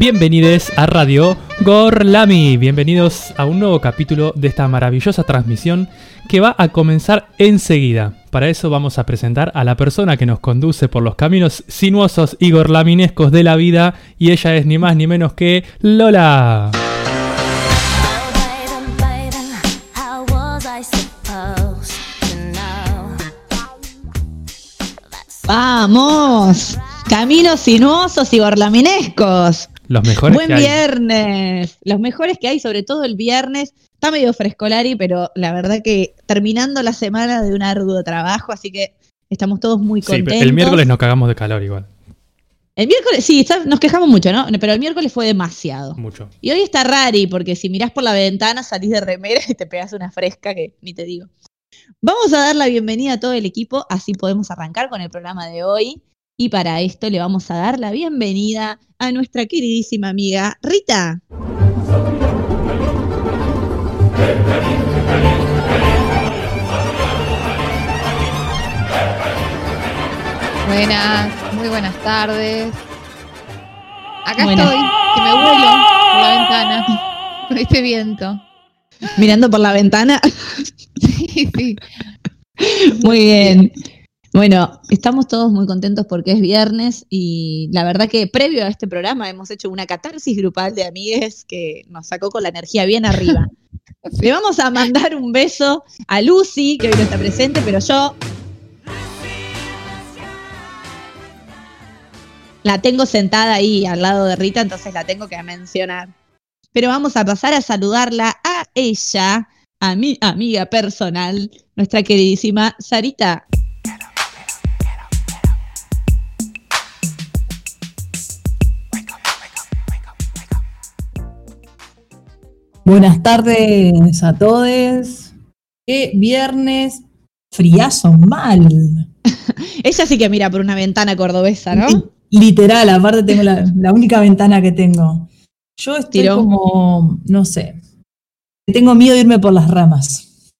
Bienvenidos a Radio Gorlami. Bienvenidos a un nuevo capítulo de esta maravillosa transmisión que va a comenzar enseguida. Para eso vamos a presentar a la persona que nos conduce por los caminos sinuosos y gorlaminescos de la vida y ella es ni más ni menos que Lola. Vamos, caminos sinuosos y gorlaminescos. Los mejores Buen que hay. viernes. Los mejores que hay, sobre todo el viernes. Está medio frescolari, pero la verdad que terminando la semana de un arduo trabajo, así que estamos todos muy Sí, contentos. pero el miércoles nos cagamos de calor igual. El miércoles, sí, está- nos quejamos mucho, ¿no? Pero el miércoles fue demasiado. Mucho. Y hoy está rari, porque si mirás por la ventana salís de remera y te pegas una fresca que ni te digo. Vamos a dar la bienvenida a todo el equipo, así podemos arrancar con el programa de hoy. Y para esto le vamos a dar la bienvenida a nuestra queridísima amiga Rita. Buenas, muy buenas tardes. Acá Buenas. estoy, que me vuelo por la ventana con este viento. Mirando por la ventana. Sí, sí. Muy bien. Bueno, estamos todos muy contentos porque es viernes y la verdad que previo a este programa hemos hecho una catarsis grupal de amigues que nos sacó con la energía bien arriba. Le vamos a mandar un beso a Lucy, que hoy no está presente, pero yo la tengo sentada ahí al lado de Rita, entonces la tengo que mencionar. Pero vamos a pasar a saludarla a ella, a mi amiga personal, nuestra queridísima Sarita. Buenas tardes a todos. Qué viernes friazo mal. Ella sí que mira por una ventana cordobesa, ¿no? Literal, aparte tengo la, la única ventana que tengo. Yo estoy Tiró. como, no sé, tengo miedo de irme por las ramas.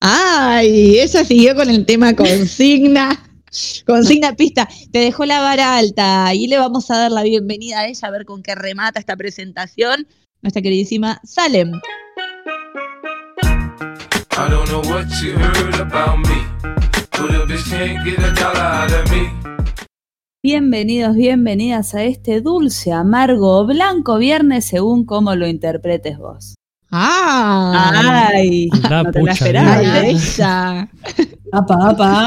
Ay, ella siguió con el tema consigna. Consigna pista. Te dejó la vara alta y le vamos a dar la bienvenida a ella a ver con qué remata esta presentación. Nuestra queridísima Salem. I don't know what you heard about me, but a bitch can't get a dollar out of me. Bienvenidos, bienvenidas a este dulce, amargo o blanco viernes según cómo lo interpretes vos. ¡Ah! ¡Ay! La no te la ¿eh? ella. Apa, apa.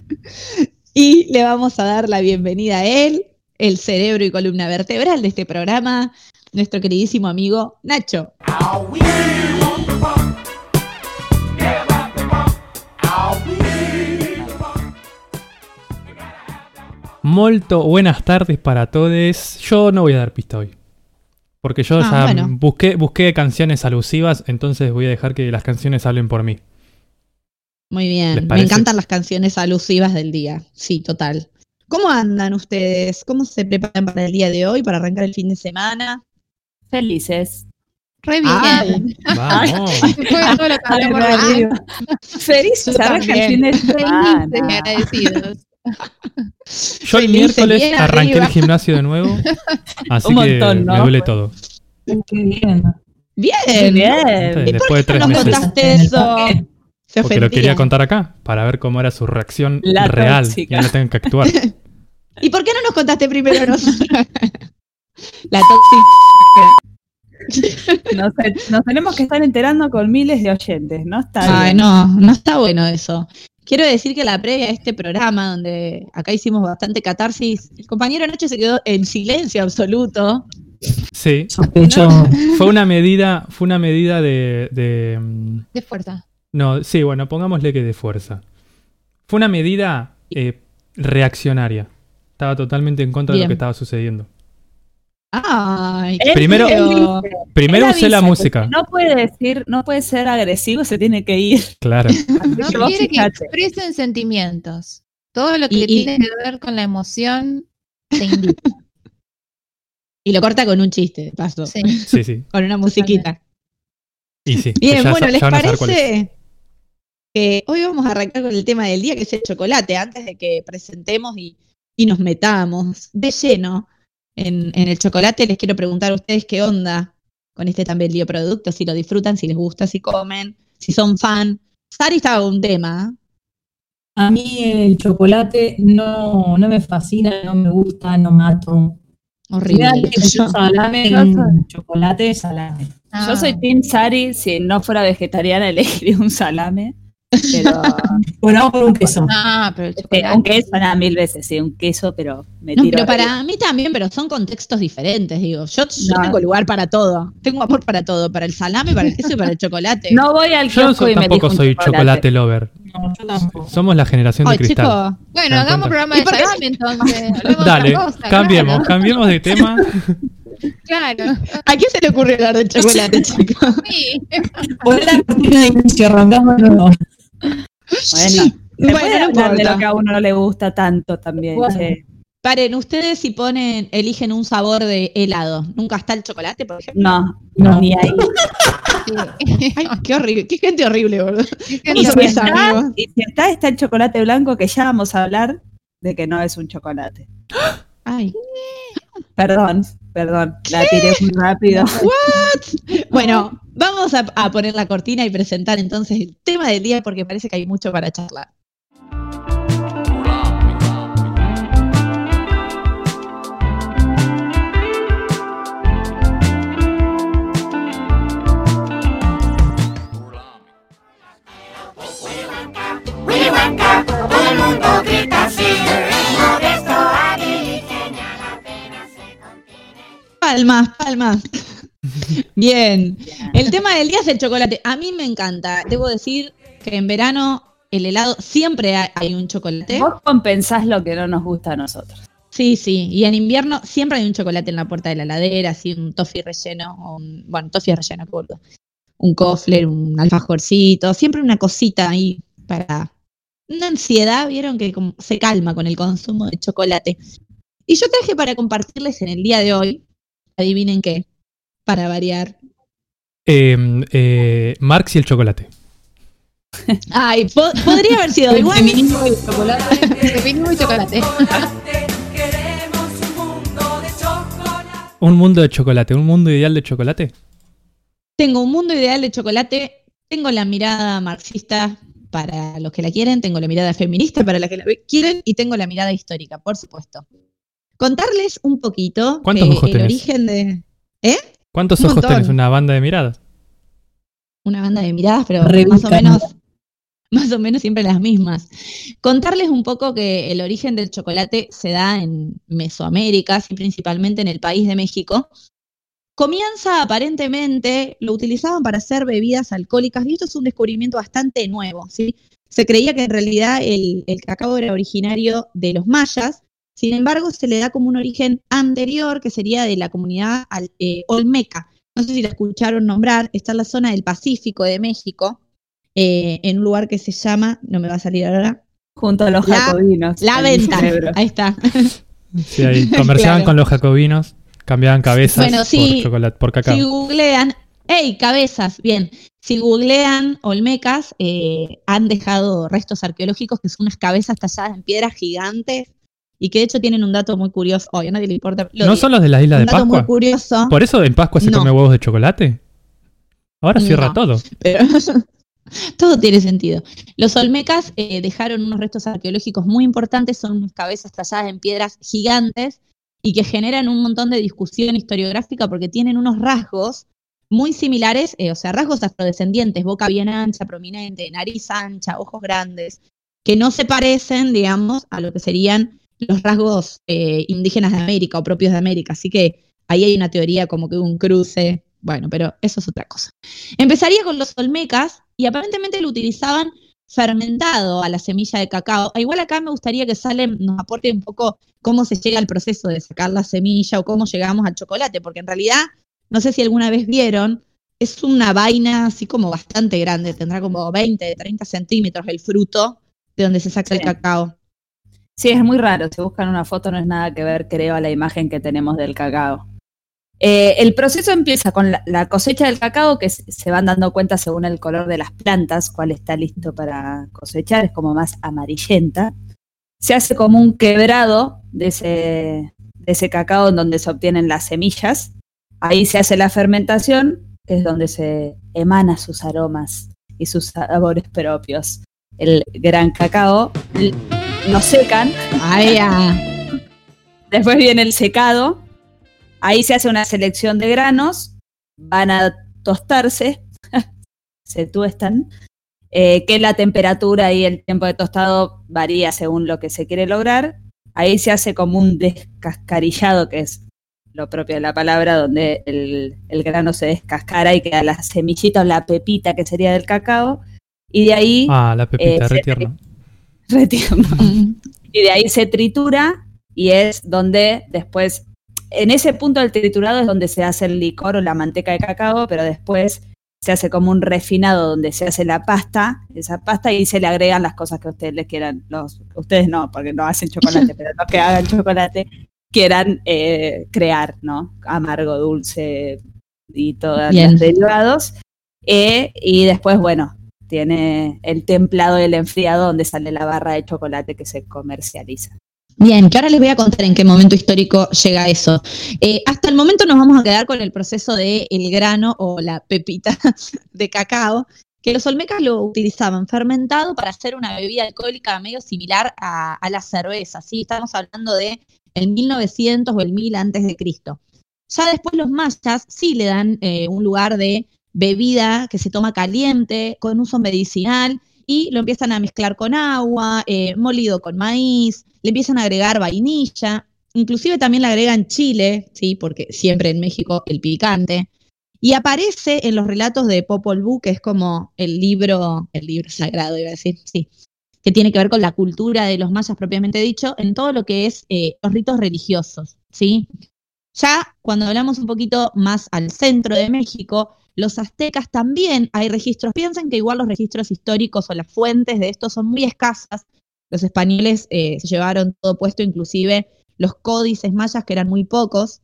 Y le vamos a dar la bienvenida a él, el cerebro y columna vertebral de este programa, nuestro queridísimo amigo Nacho. Molto buenas tardes para todos. Yo no voy a dar pista hoy. Porque yo Ah, ya bueno. busqué, busqué canciones alusivas, entonces voy a dejar que las canciones hablen por mí. Muy ¿Les bien, me encantan las canciones alusivas del día, sí, total. ¿Cómo andan ustedes? ¿Cómo se preparan para el día de hoy, para arrancar el fin de semana? Felices. Re bien. Ay. Vamos. Que Ay, de felices agradecidos. Yo el miércoles arranqué arriba. el gimnasio de nuevo, así Un que montón, ¿no? me duele todo. Qué bien. Bien, bien. ¿Y Después por de qué tres no nos meses. contaste eso? Se Porque lo quería contar acá, para ver cómo era su reacción La real. tóxica. Ya no tengo que actuar. ¿Y por qué no nos contaste primero nosotros? La tóxica. Nos, nos tenemos que estar enterando con miles de oyentes, ¿no? Está Ay, bien. no, no está bueno eso. Quiero decir que la previa a este programa, donde acá hicimos bastante catarsis, el compañero Nacho se quedó en silencio absoluto. Sí. Sospecho. Fue una medida, fue una medida de, de, mm, De fuerza. No, sí, bueno, pongámosle que de fuerza. Fue una medida eh, reaccionaria. Estaba totalmente en contra de lo que estaba sucediendo. Ay, Primero- Primero usé la música. si No puede decir, no puede ser agresivo, se tiene que ir. Claro. No quiere que expresen sentimientos. Todo lo que Y- y- tiene que ver con la emoción se indica. Y lo corta con un chiste, de paso, Sí. Sí, sí. con una musiquita. Y sí. Bien, ya bueno, ¿les parece que hoy vamos a arrancar con el tema del día, que es el chocolate, antes de que presentemos y, y nos metamos de lleno en, en el chocolate, les quiero preguntar a ustedes qué onda con este tan vendido producto, si lo disfrutan, si les gusta, si comen, si son fan. Sari estaba un tema. A mí el chocolate no, no me fascina, no me gusta, no mato. Horrible. Yo salame, Yo soy- chocolate, salame. Ah. Yo soy Team Sari, si no fuera vegetariana elegiría un salame. Pero Bueno, vamos por un queso. Ah, pero chocolate. un queso, nada, mil veces, sí, un queso, pero me No, tiro. pero para mí también, pero son contextos diferentes, digo. Yo, yo No. tengo lugar para todo. Tengo amor para todo, para el salame, para el queso y para el chocolate. No voy al Yo kiosco so- y me tampoco soy chocolate lover. No, yo tampoco. Somos la generación de cristal. chico, Bueno, ¿Se dan hagamos programa ¿Y de salame entonces. De Dale, cosa, cambiemos, claro. cambiemos de tema. Claro. ¿a quién se le ocurrió hablar del chocolate, chicos? Sí. Poné la cortina de inicio, arrancamos de nuevo. Bueno, se Bueno, puede no hablar de lo que a uno no le gusta tanto también. Bueno. Paren, ustedes si ponen, eligen un sabor de helado, ¿nunca está el chocolate, por ejemplo? No, No. ni ahí. Ay, qué horrible, qué gente horrible, boludo. Y si, está, y si está, está el chocolate blanco, que ya vamos a hablar de que no es un chocolate. Ay. Perdón, perdón, la tiré muy rápido. Bueno, vamos a, a poner la cortina y presentar entonces el tema del día porque parece que hay mucho para charlar. Palmas, palmas. Bien. El tema del día es el chocolate. A mí me encanta. Debo decir que en verano el helado siempre hay, un chocolate. Vos compensás lo que no nos gusta a nosotros. Sí, sí. Y en invierno siempre hay un chocolate en la puerta de la heladera, así un toffee relleno, o un, bueno, toffee relleno, qué boludo. Un kofler, un alfajorcito, siempre una cosita ahí para una ansiedad, vieron que como se calma con el consumo de chocolate. Y yo traje para compartirles en el día de hoy, adivinen qué, para variar. Eh, eh, Marx y el chocolate. Ay, po- podría haber sido El igual. feminismo y el chocolate. Feminismo y chocolate. Un mundo de chocolate, un mundo ideal de chocolate. Tengo un mundo ideal de chocolate, tengo la mirada marxista para los que la quieren, tengo la mirada feminista para los que la quieren y tengo la mirada histórica, por supuesto. Contarles un poquito ¿Cuántos que ojos el tenés? origen de ¿Cuántos Un ojos montón. tenés? Una banda de miradas. una banda de miradas, pero más o menos más o menos siempre las mismas. Contarles un poco que el origen del chocolate se da en Mesoamérica, y principalmente en el país de México. Comienza aparentemente, lo utilizaban para hacer bebidas alcohólicas, y esto es un descubrimiento bastante nuevo, ¿sí? Se creía que en realidad el, el cacao era originario de los mayas, sin embargo se le da como un origen anterior, que sería de la comunidad al- eh, olmeca. No sé si la escucharon nombrar, está en la zona del Pacífico de México, eh, en un lugar que se llama, no me va a salir ahora, Junto a los La- jacobinos. La Venta. Ahí está. Sí, ahí conversaban Claro. con los jacobinos, cambiaban cabezas Bueno, sí, por chocolate, por cacao. Si googlean, ¡hey, cabezas! Bien, si googlean Olmecas, eh, han dejado restos arqueológicos que son unas cabezas talladas en piedras gigantes y que de hecho tienen un dato muy curioso. Hoy a nadie le importa. lo ¿No digo. son los de la isla un de dato muy Pascua? curioso. ¿Por eso en Pascua se No. come huevos de chocolate? Ahora cierra No. todo. pero todo tiene sentido. Los Olmecas eh, dejaron unos restos arqueológicos muy importantes, son unas cabezas talladas en piedras gigantes y que generan un montón de discusión historiográfica porque tienen unos rasgos muy similares, eh, o sea, rasgos afrodescendientes, boca bien ancha, prominente, nariz ancha, ojos grandes, que no se parecen, digamos, a lo que serían los rasgos eh, indígenas de América o propios de América. Así que ahí hay una teoría como que un cruce, bueno, pero eso es otra cosa. Empezaría con los olmecas y aparentemente lo utilizaban fermentado a la semilla de cacao. Ah, Igual acá me gustaría que Salem nos aporte un poco cómo se llega al proceso de sacar la semilla o cómo llegamos al chocolate, porque en realidad, no sé si alguna vez vieron, es una vaina así como bastante grande, tendrá como 20, 30 centímetros el fruto de donde se saca el cacao. Sí, es muy raro. Si buscan una foto no es nada que ver, creo, a la imagen que tenemos del cacao. Eh, el proceso empieza con la, cosecha del cacao, que se se van dando cuenta según el color de las plantas, cuál está listo para cosechar, es como más amarillenta. Se hace como un quebrado de ese, de ese cacao en donde se obtienen las semillas. Ahí se hace la fermentación, que es donde se emana sus aromas y sus sabores propios. El gran cacao lo secan, Ay, ah. después viene el secado, ahí se hace una selección de granos, van a tostarse, se tuestan, eh, que la temperatura y el tiempo de tostado varía según lo que se quiere lograr. Ahí se hace como un descascarillado, que es lo propio de la palabra, donde el, el grano se descascara y queda la semillita o la pepita que sería del cacao. Y de ahí, Ah, la pepita, Eh, se- y de ahí se tritura y es donde después, en ese punto del triturado es donde se hace el licor o la manteca de cacao, pero después se hace como un refinado donde se hace la pasta, esa pasta y se le agregan las cosas que ustedes les quieran, los, ustedes no, porque no hacen chocolate, pero los que hagan chocolate quieran eh, crear, ¿no? Amargo, dulce y todos los derivados. Eh, y después, bueno, tiene el templado y el enfriado donde sale la barra de chocolate que se comercializa. Bien, que ahora les voy a contar en qué momento histórico llega eso. Eh, hasta el momento nos vamos a quedar con el proceso de el grano o la pepita de cacao, que los olmecas lo utilizaban fermentado para hacer una bebida alcohólica medio similar a, la cerveza, ¿sí? Estamos hablando de el 1900 o el 1000 antes de Cristo. Ya después los mayas sí le dan eh, un lugar de bebida que se toma caliente, con uso medicinal, y lo empiezan a mezclar con agua, eh, molido con maíz, le empiezan a agregar vainilla, inclusive también le agregan chile, sí, porque siempre en México el picante. Y aparece en los relatos de Popol Vuh, que es como el libro, el libro sagrado, iba a decir, sí, que tiene que ver con la cultura de los mayas propiamente dicho, en todo lo que es eh, los ritos religiosos, ¿sí? Ya cuando hablamos un poquito más al centro de México, los aztecas también hay registros. Piensen que igual los registros históricos o las fuentes de esto son muy escasas. Los españoles eh, se llevaron todo puesto, inclusive los códices mayas, que eran muy pocos,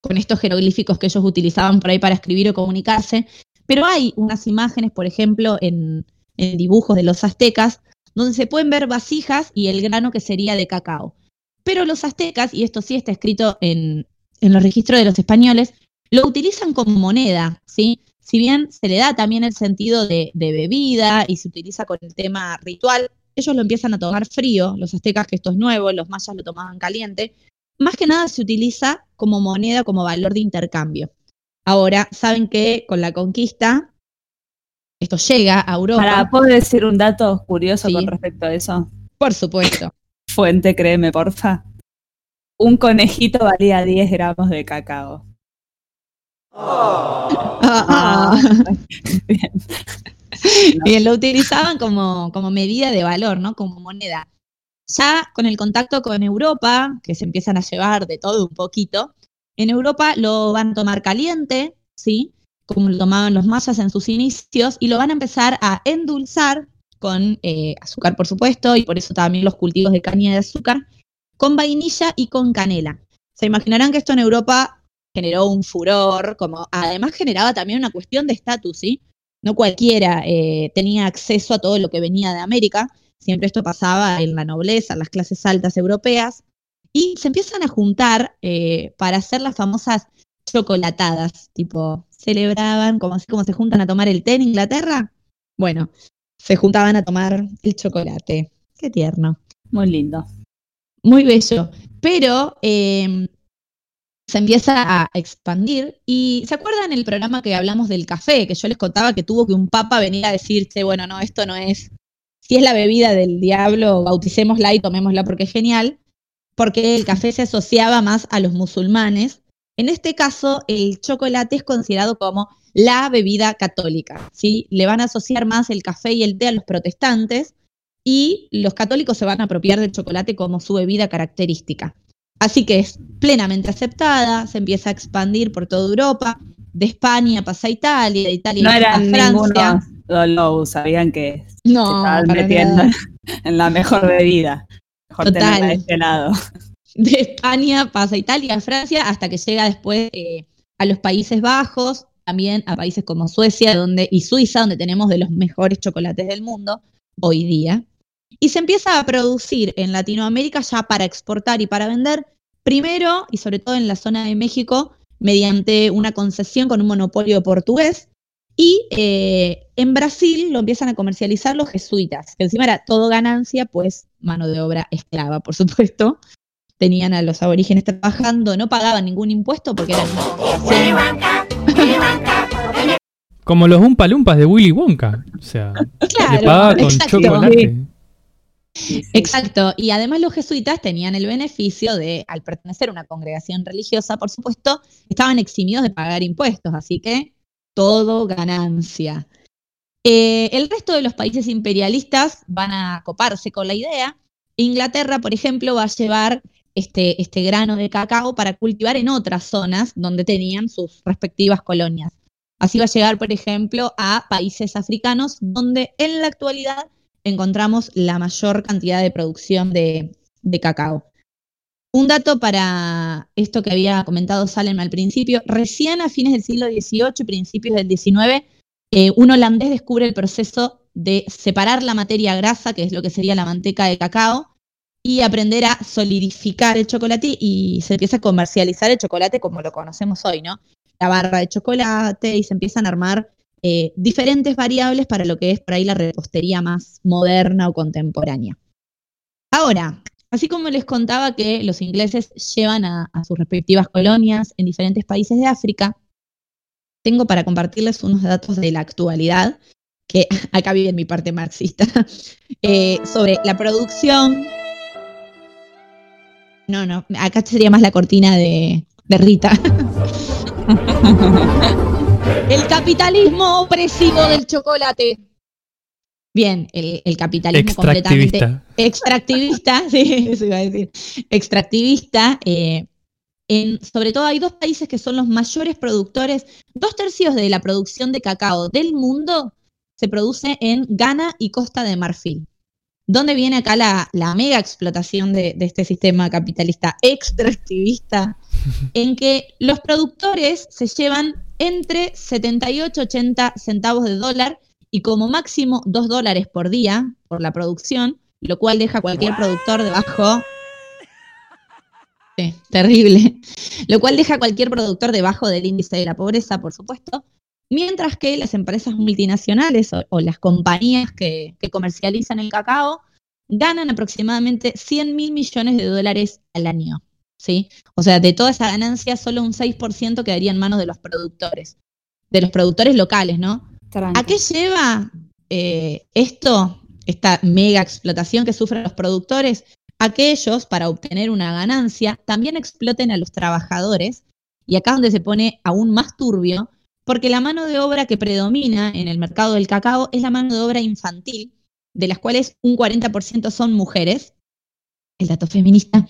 con estos jeroglíficos que ellos utilizaban por ahí para escribir o comunicarse. Pero hay unas imágenes, por ejemplo, en, en dibujos de los aztecas, donde se pueden ver vasijas y el grano que sería de cacao. Pero los aztecas, y esto sí está escrito en, en los registros de los españoles, lo utilizan como moneda, ¿sí? Si bien se le da también el sentido de, de bebida y se utiliza con el tema ritual, ellos lo empiezan a tomar frío, los aztecas, que esto es nuevo, los mayas lo tomaban caliente, más que nada se utiliza como moneda, como valor de intercambio. Ahora, saben que con la conquista, esto llega a Europa, Para, ¿puedo decir un dato curioso Sí. con respecto a eso? por supuesto. Fuente, créeme, porfa. Un conejito valía 10 gramos de cacao. Ah. Bien. Bien, lo utilizaban como, como medida de valor, ¿no? Como moneda. Ya con el contacto con Europa, que se empiezan a llevar de todo un poquito, en Europa lo van a tomar caliente, ¿sí? Como lo tomaban los mayas en sus inicios, y lo van a empezar a endulzar con eh, azúcar, por supuesto, y por eso también los cultivos de caña de azúcar, con vainilla y con canela. Se imaginarán que esto en Europa generó un furor, como además generaba también una cuestión de estatus, ¿sí? no cualquiera eh, tenía acceso a todo lo que venía de América, siempre esto pasaba en la nobleza, en las clases altas europeas, y se empiezan a juntar eh, para hacer las famosas chocolatadas, tipo, celebraban como así como se juntan a tomar el té en Inglaterra, bueno, se juntaban a tomar el chocolate, qué tierno. Muy lindo. Muy bello. Pero eh, se empieza a expandir. Y ¿se acuerdan el programa que hablamos del café? Que yo les contaba que tuvo que un papa venir a decirse, bueno, no, esto no es. Si es la bebida del diablo, bauticémosla y tomémosla porque es genial. Porque el café se asociaba más a los musulmanes. En este caso, el chocolate es considerado como la bebida católica. ¿sí? Le van a asociar más el café y el té a los protestantes y los católicos se van a apropiar del chocolate como su bebida característica. Así que es plenamente aceptada, se empieza a expandir por toda Europa, de España pasa a Italia, de Italia No pasa a Francia. ninguno low, sabían que se No, estaban metiendo nada. en la mejor bebida. Mejor Total. de este lado. de España pasa a Italia, a Francia, hasta que llega después eh, a los Países Bajos, también a países como Suecia donde, y Suiza, donde tenemos de los mejores chocolates del mundo hoy día. Y se empieza a producir en Latinoamérica ya para exportar y para vender primero, y sobre todo en la zona de México, mediante una concesión con un monopolio portugués. Y eh, en Brasil lo empiezan a comercializar los jesuitas, que encima era todo ganancia, pues mano de obra esclava, por supuesto. Tenían a los aborígenes trabajando, no pagaban ningún impuesto porque eran Como los Umpalumpas de Willy Wonka. O sea, Claro, le paga con exacto. chocolate. Exacto, y además los jesuitas tenían el beneficio de, al pertenecer a una congregación religiosa, por supuesto, estaban eximidos de pagar impuestos, así que todo ganancia. Eh, el resto de los países imperialistas van a coparse con la idea. Inglaterra, por ejemplo, va a llevar este, este grano de cacao para cultivar en otras zonas donde tenían sus respectivas colonias. Así va a llegar, por ejemplo, a países africanos donde en la actualidad encontramos la mayor cantidad de producción de, cacao. Un dato para esto que había comentado Salem al principio, recién a fines del siglo XVIII y principios del XIX, eh, un holandés descubre el proceso de separar la materia grasa, que es lo que sería la manteca de cacao, y aprender a solidificar el chocolate y se empieza a comercializar el chocolate como lo conocemos hoy, ¿no? La barra de chocolate y se empiezan a armar eh, diferentes variables para lo que es por ahí la repostería más moderna o contemporánea. Ahora, así como les contaba que los ingleses llevan a, sus respectivas colonias en diferentes países de África, tengo para compartirles unos datos de la actualidad, que acá viene mi parte marxista, eh, sobre la producción. No, no, acá sería más la cortina de, de Rita. El capitalismo opresivo del chocolate. Bien, el, el capitalismo completamente Extractivista. extractivista, sí, eso iba a decir, extractivista. eh, en, sobre todo hay dos países que son los mayores productores, dos tercios de la producción de cacao del mundo se produce en Ghana y Costa de Marfil. ¿Dónde viene acá la, la mega explotación de, de este sistema capitalista extractivista? En que los productores se llevan entre 78 y 80 centavos de dólar y como máximo 2 dólares por día por la producción, lo cual deja a cualquier productor debajo. Sí, terrible. Lo cual deja a cualquier productor debajo del índice de la pobreza, por supuesto. Mientras que las empresas multinacionales o, o las compañías que, que comercializan el cacao ganan aproximadamente 100 mil millones de dólares al año. ¿Sí? O sea, de toda esa ganancia, solo un 6% quedaría en manos de los productores, de los productores locales, ¿no? ¿A qué lleva eh, esto, esta mega explotación que sufren los productores? A que ellos, para obtener una ganancia, también exploten a los trabajadores, y acá es donde se pone aún más turbio, porque la mano de obra que predomina en el mercado del cacao es la mano de obra infantil, de las cuales un 40% son mujeres, el dato feminista,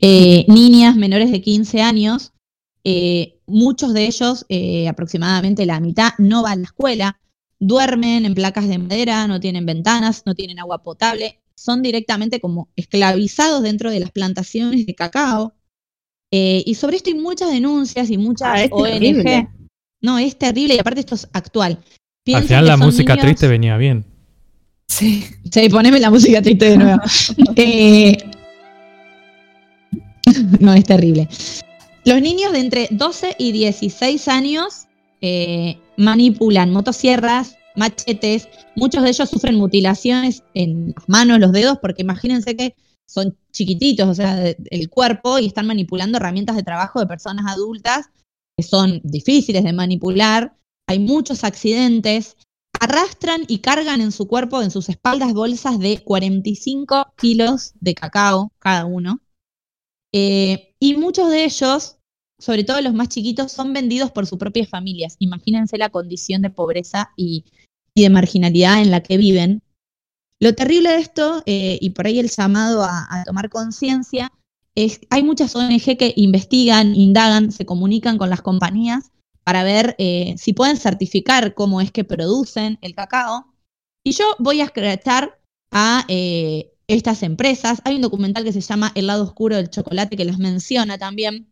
eh, niñas menores de 15 años, eh, muchos de ellos, eh, aproximadamente la mitad, no van a la escuela, duermen en placas de madera, no tienen ventanas, no tienen agua potable, son directamente como esclavizados dentro de las plantaciones de cacao. Eh, y sobre esto hay muchas denuncias y muchas Ah, es ONG. terrible. No, es terrible y aparte esto es actual. Al Piensen final que la música niños- triste venía bien. Sí. Sí, poneme la música triste de nuevo. Eh, no, es terrible. Los niños de entre 12 y 16 años eh, manipulan motosierras, machetes, muchos de ellos sufren mutilaciones en las manos, los dedos, porque imagínense que son chiquititos, o sea, el cuerpo, y están manipulando herramientas de trabajo de personas adultas que son difíciles de manipular. Hay muchos accidentes, arrastran y cargan en su cuerpo, en sus espaldas, bolsas de 45 kilos de cacao cada uno. Eh, y muchos de ellos, sobre todo los más chiquitos, son vendidos por sus propias familias. Imagínense la condición de pobreza y, de marginalidad en la que viven. Lo terrible de esto, eh, y por ahí el llamado a, tomar conciencia, es hay muchas ONG que investigan, indagan, se comunican con las compañías para ver eh, si pueden certificar cómo es que producen el cacao. Y yo voy a escrachar a estas empresas. Hay un documental que se llama El lado oscuro del chocolate que las menciona también.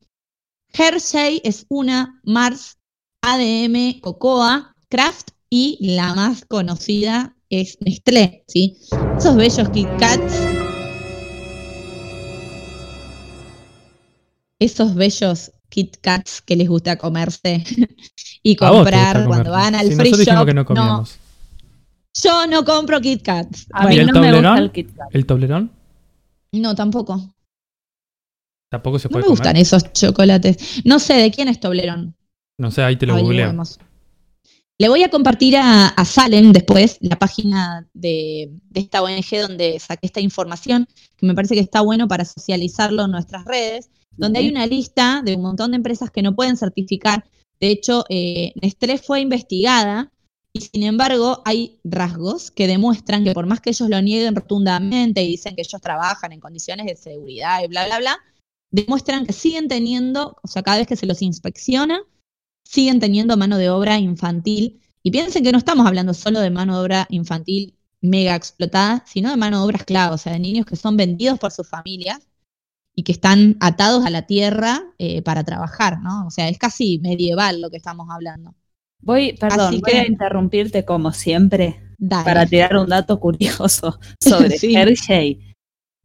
Hershey es una, Mars, ADM, Cocoa, Kraft y la más conocida es Nestlé, ¿sí? Esos bellos Kit Kats esos bellos Kit Kats que les gusta comerse y comprar cuando van al Sí, free shop. que no no. Yo no compro Kit Kats. A ¿Y mí el no me gusta el Kit Kat. ¿El toblerón? no, tampoco. Tampoco se No puede me gustan esos chocolates. No sé de quién es Toblerón. No sé, ahí te lo googleo. Averigüemos. Le voy a compartir a, a Salem después la página de, de esta ONG donde saqué esta información, que me parece que está bueno para socializarlo en nuestras redes, donde hay una lista de un montón de empresas que no pueden certificar. De hecho, eh, Nestlé fue investigada y sin embargo hay rasgos que demuestran que por más que ellos lo nieguen rotundamente y dicen que ellos trabajan en condiciones de seguridad y bla, bla, bla, demuestran que siguen teniendo, o sea, cada vez que se los inspecciona, siguen teniendo mano de obra infantil. Y piensen que no estamos hablando solo de mano de obra infantil mega explotada, sino de mano de obra esclava, o sea, de niños que son vendidos por sus familias y que están atados a la tierra eh, para trabajar, ¿no? O sea, es casi medieval lo que estamos hablando. Voy, perdón, Así voy que- a interrumpirte como siempre Dale. para tirar un dato curioso sobre Sí. Hershey.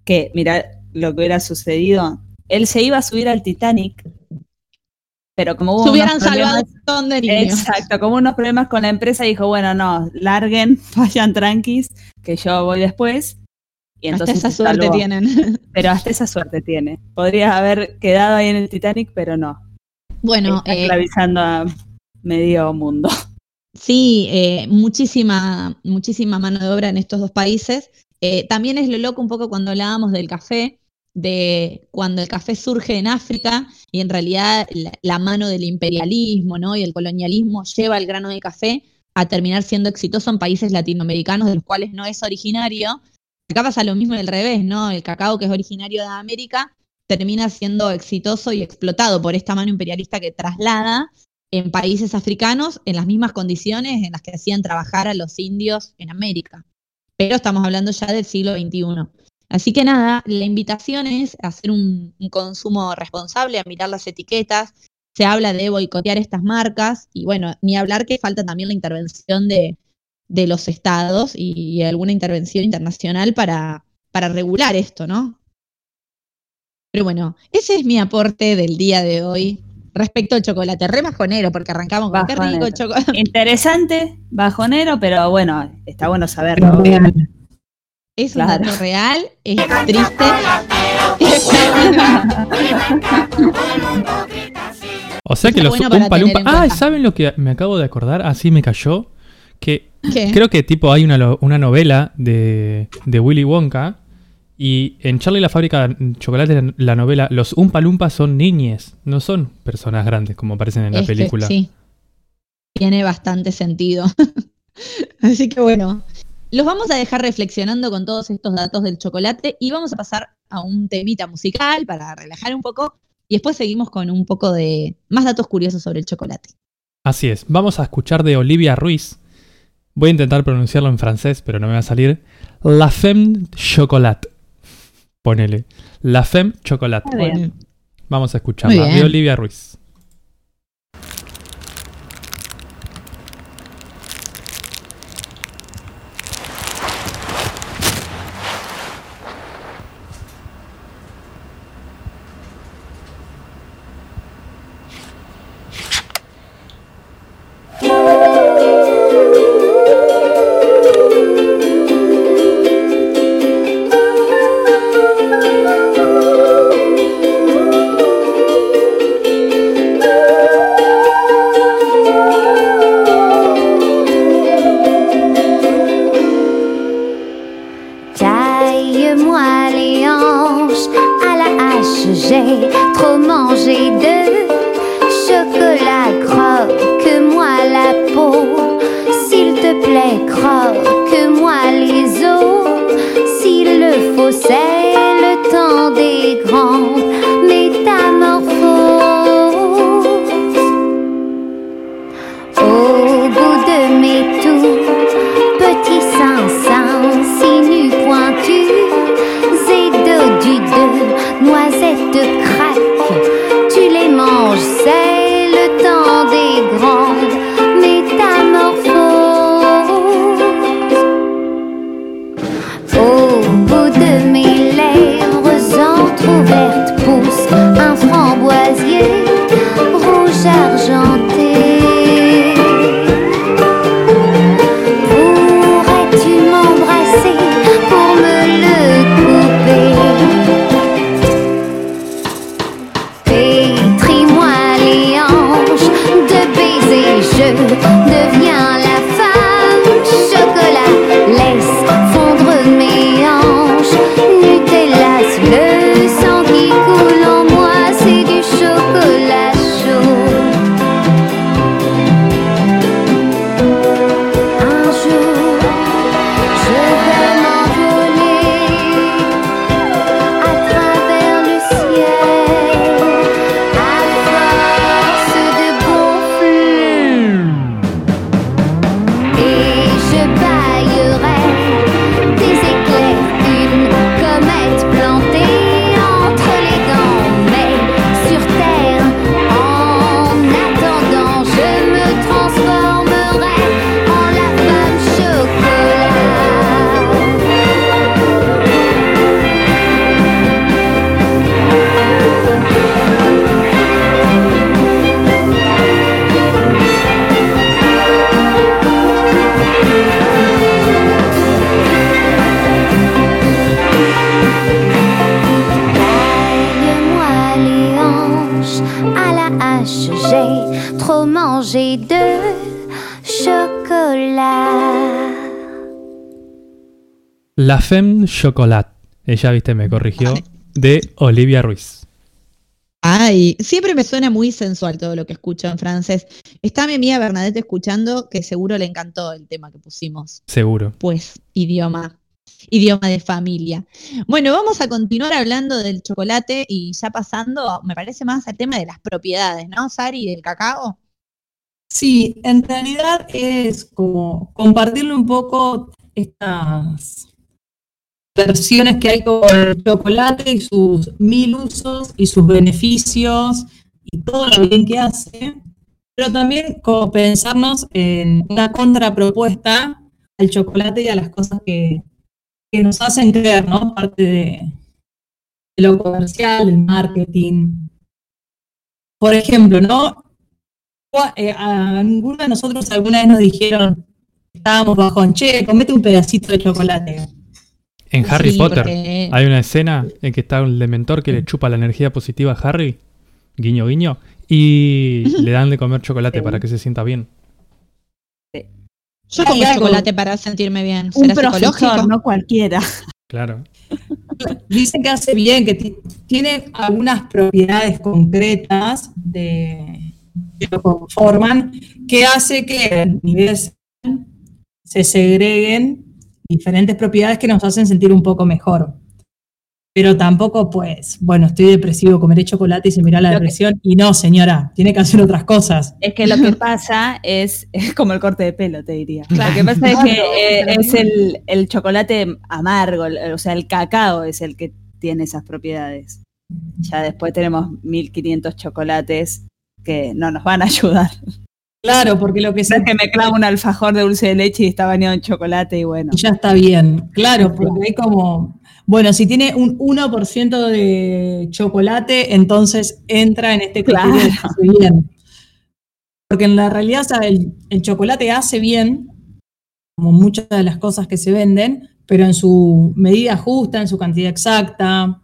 Que, mira lo que hubiera sucedido. Él se iba a subir al Titanic, pero como hubo Se hubieran salvado un montón de niños. Exacto, como unos problemas con la empresa, dijo, bueno, no, larguen, vayan tranquis, que yo voy después. Y Hasta esa suerte salvó. tienen. Pero hasta esa suerte tiene. Podría haber quedado ahí en el Titanic, pero no. Bueno, Está eh, esclavizando a medio mundo. Sí, eh, muchísima, muchísima mano de obra en estos dos países. Eh, también es lo loco un poco cuando hablábamos del café, de cuando el café surge en África y en realidad la, mano del imperialismo ¿no? y el colonialismo lleva el grano de café a terminar siendo exitoso en países latinoamericanos de los cuales no es originario. Acá pasa lo mismo del revés, ¿no? El cacao que es originario de América termina siendo exitoso y explotado por esta mano imperialista que traslada en países africanos en las mismas condiciones en las que hacían trabajar a los indios en América. Pero estamos hablando ya del siglo XXI. Así que nada, la invitación es hacer un, un consumo responsable, a mirar las etiquetas. Se habla de boicotear estas marcas y bueno, ni hablar que falta también la intervención de, de los estados y, y alguna intervención internacional para, para regular esto, ¿no? Pero bueno, ese es mi aporte del día de hoy respecto al chocolate. Re bajonero, porque arrancamos con qué rico chocolate. Interesante, bajonero, pero bueno, está bueno saberlo. Real. Es un Claro. dato real, es triste. O sea que Está los bueno para Umpa tener Lumpa- en Ah. ¿saben lo que me acabo de acordar? Así me cayó. Que ¿Qué? creo que tipo hay una, lo- una novela de, de Willy Wonka. Y en Charlie la fábrica de chocolate, la novela, los Umpa Lumpas son niñes, no son personas grandes como aparecen en la película. sí. Tiene bastante sentido. Así que bueno, los vamos a dejar reflexionando con todos estos datos del chocolate y vamos a pasar a un temita musical para relajar un poco y después seguimos con un poco de más datos curiosos sobre el chocolate. Así es, vamos a escuchar de Olivia Ruiz. Voy a intentar pronunciarlo en francés, pero no me va a salir. La Femme Chocolat. Ponele. La Femme Chocolat. Está bien. Vamos a escucharla. Muy bien. De Olivia Ruiz. grand. Femme Chocolat. Ella, viste, me corrigió. De Olivia Ruiz. Ay, siempre me suena muy sensual todo lo que escucho en francés. Está mi amiga Bernadette escuchando, que seguro le encantó el tema que pusimos. Seguro. Pues, idioma. Idioma de familia. Bueno, vamos a continuar hablando del chocolate y ya pasando, me parece más al tema de las propiedades, ¿no, Sari, del cacao? Sí, en realidad es como compartirle un poco estas versiones que hay con el chocolate y sus mil usos y sus beneficios y todo lo bien que hace, pero también como pensarnos en una contrapropuesta al chocolate y a las cosas que, que nos hacen creer, ¿no? Parte de, lo comercial, el marketing. Por ejemplo, ¿no? Eh, a ninguno de nosotros alguna vez nos dijeron, estábamos bajo, che, comete un pedacito de chocolate. En Harry Sí, Potter porque- hay una escena en que está un dementor que le chupa la energía positiva a Harry. Guiño, guiño. Y le dan de comer chocolate para que se sienta bien. Yo algo- chocolate para sentirme bien. Un ¿Será profesor, psicológico? no cualquiera. Claro. Dicen que hace bien, que ti- tiene algunas propiedades concretas de, que lo conforman, que hace que a niveles se segreguen diferentes propiedades que nos hacen sentir un poco mejor. Pero tampoco, pues, bueno, estoy depresivo, comeré chocolate y se mira la Lo que- depresión. Y no, señora, tiene que hacer otras cosas. Es que lo que pasa es, es como el corte de pelo, te diría. Lo que pasa es Claro, que eh, es el, el chocolate amargo, o sea, el cacao es el que tiene esas propiedades. Ya después tenemos 1500 chocolates que no nos van a ayudar. Claro, porque lo que se es que me clavo un alfajor de dulce de leche y está bañado en chocolate y bueno. Y ya está bien, claro, porque hay como, bueno, si tiene un 1% de chocolate, entonces entra en este de Claro. hace bien. Porque en la realidad, o sea, el, el chocolate hace bien, como muchas de las cosas que se venden, pero en su medida justa, en su cantidad exacta.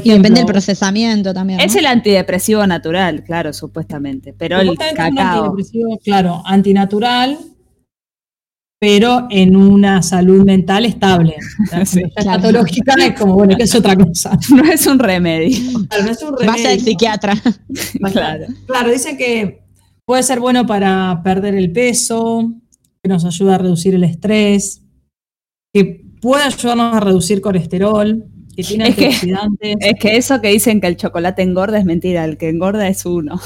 Por Y ejemplo, depende del procesamiento también. ¿no? Es el antidepresivo natural, claro, supuestamente. Pero el un cacao. antidepresivo, claro, antinatural, pero en una salud mental estable. Sí, claro. patológica es como, bueno, que es otra cosa. No es un remedio. Claro, no es un Vaya al remedio. psiquiatra. Claro. Claro, dicen que puede ser bueno para perder el peso, que nos ayuda a reducir el estrés, que puede ayudarnos a reducir colesterol, que tiene Es que- Es que eso que dicen que el chocolate engorda es mentira, el que engorda es uno.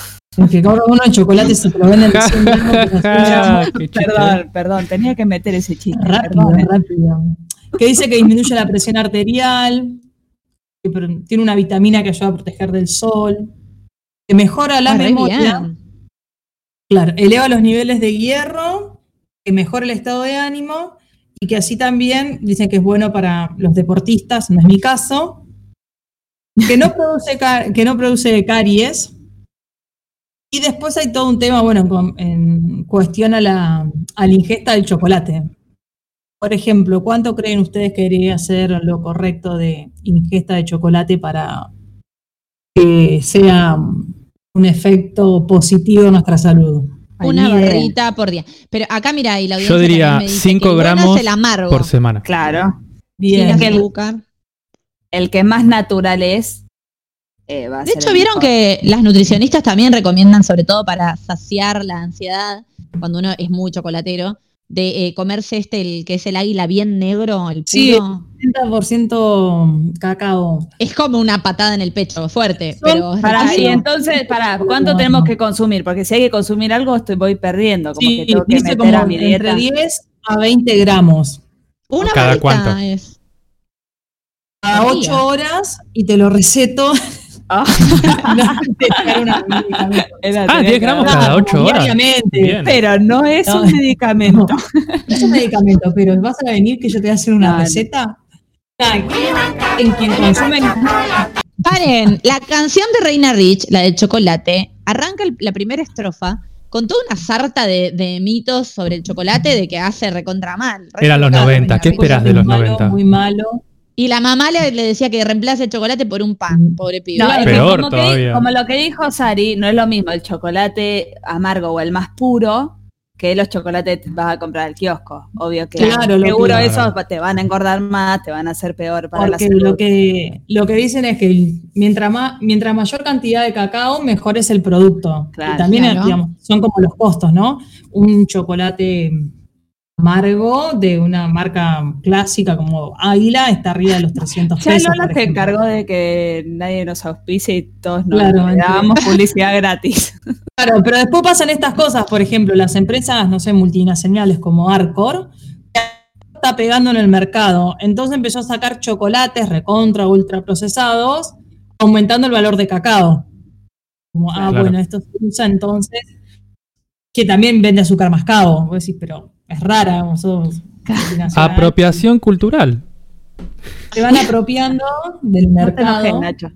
que cobra uno en chocolate si te lo venden de 100 gramos, te lo hacen Qué chiste. Perdón, perdón, tenía que meter ese chiste. rápido, perdón. rápido. Que dice que disminuye la presión arterial, que tiene una vitamina que ayuda a proteger del sol, que mejora la Ah, memoria. bien. Claro, eleva los niveles de hierro, que mejora el estado de ánimo y que así también dicen que es bueno para los deportistas, no es mi caso, que no produce, que no produce caries. Y después hay todo un tema, bueno, con- en cuestión a la, a la ingesta del chocolate. Por ejemplo, ¿cuánto creen ustedes que debería ser lo correcto de ingesta de chocolate para que sea un efecto positivo en nuestra salud? Ay, Una idea. barrita por día. Pero acá, mira, y la audiencia Yo diría también me dice 5 que el bueno gramos el por semana. Claro. Bien. azúcar. El que más natural es. eh, va a De ser hecho, el vieron mejor. que las nutricionistas también recomiendan, sobre todo para saciar la ansiedad, cuando uno es muy chocolatero, de eh, comerse este, el que es el águila bien negro, el Sí. puro. 70% cacao. Es como una patada en el pecho, fuerte. Son- pero y riquísimo. entonces, para ¿cuánto No, tenemos no. que consumir? Porque si hay que consumir algo, estoy, voy perdiendo. Como Sí, que tengo que dice meter como a mi dieta. entre 10 a 20 gramos. Una ¿Cada cuánto? es. A María. 8 horas y te lo receto. Ah, Te dar una medicamento. era- Ah, tenía 10 que gramos cada 8 horas. Diariamente. Bien. Pero no es No. un medicamento. No es un medicamento, pero vas a venir que yo te voy a hacer una receta. En quien consume Paren, la canción de Reina Rich, la del chocolate, arranca el- la primera estrofa con toda una sarta de, de mitos sobre el chocolate de que hace recontra mal. Eran los equivocado, 90, Reina ¿qué Rich. esperás de los muy malo, 90? Muy malo. Y la mamá le, le decía que reemplace el chocolate por un pan, pobre pibe. No, es Peor como, que, como lo que dijo Sari, no es lo mismo el chocolate amargo o el más puro que los chocolates que vas a comprar al kiosco. Obvio que Claro, lo seguro que- esos te van a engordar más, te van a hacer peor para la Porque salud. lo que, lo que dicen es que mientras, más, mientras mayor cantidad de cacao, mejor es el producto. Claro, y también claro. digamos, son como los costos, ¿no? Un chocolate amargo de una marca clásica como Águila está arriba de los 300 Ya pesos. Lola por se encargó de que nadie nos auspicie y todos nos Claro, le dábamos publicidad gratis. Claro, pero después pasan estas cosas, por ejemplo, las empresas, no sé, multinacionales como Arcor, está pegando en el mercado. Entonces empezó a sacar chocolates recontra, ultra procesados, aumentando el valor de cacao. Como, ah, Claro. bueno, esto se usa entonces, que también vende azúcar mascabo. Vos decís, pero es rara, vosotros. multinacional. Apropiación cultural. Se van apropiando del No mercado. enojes, Nacho.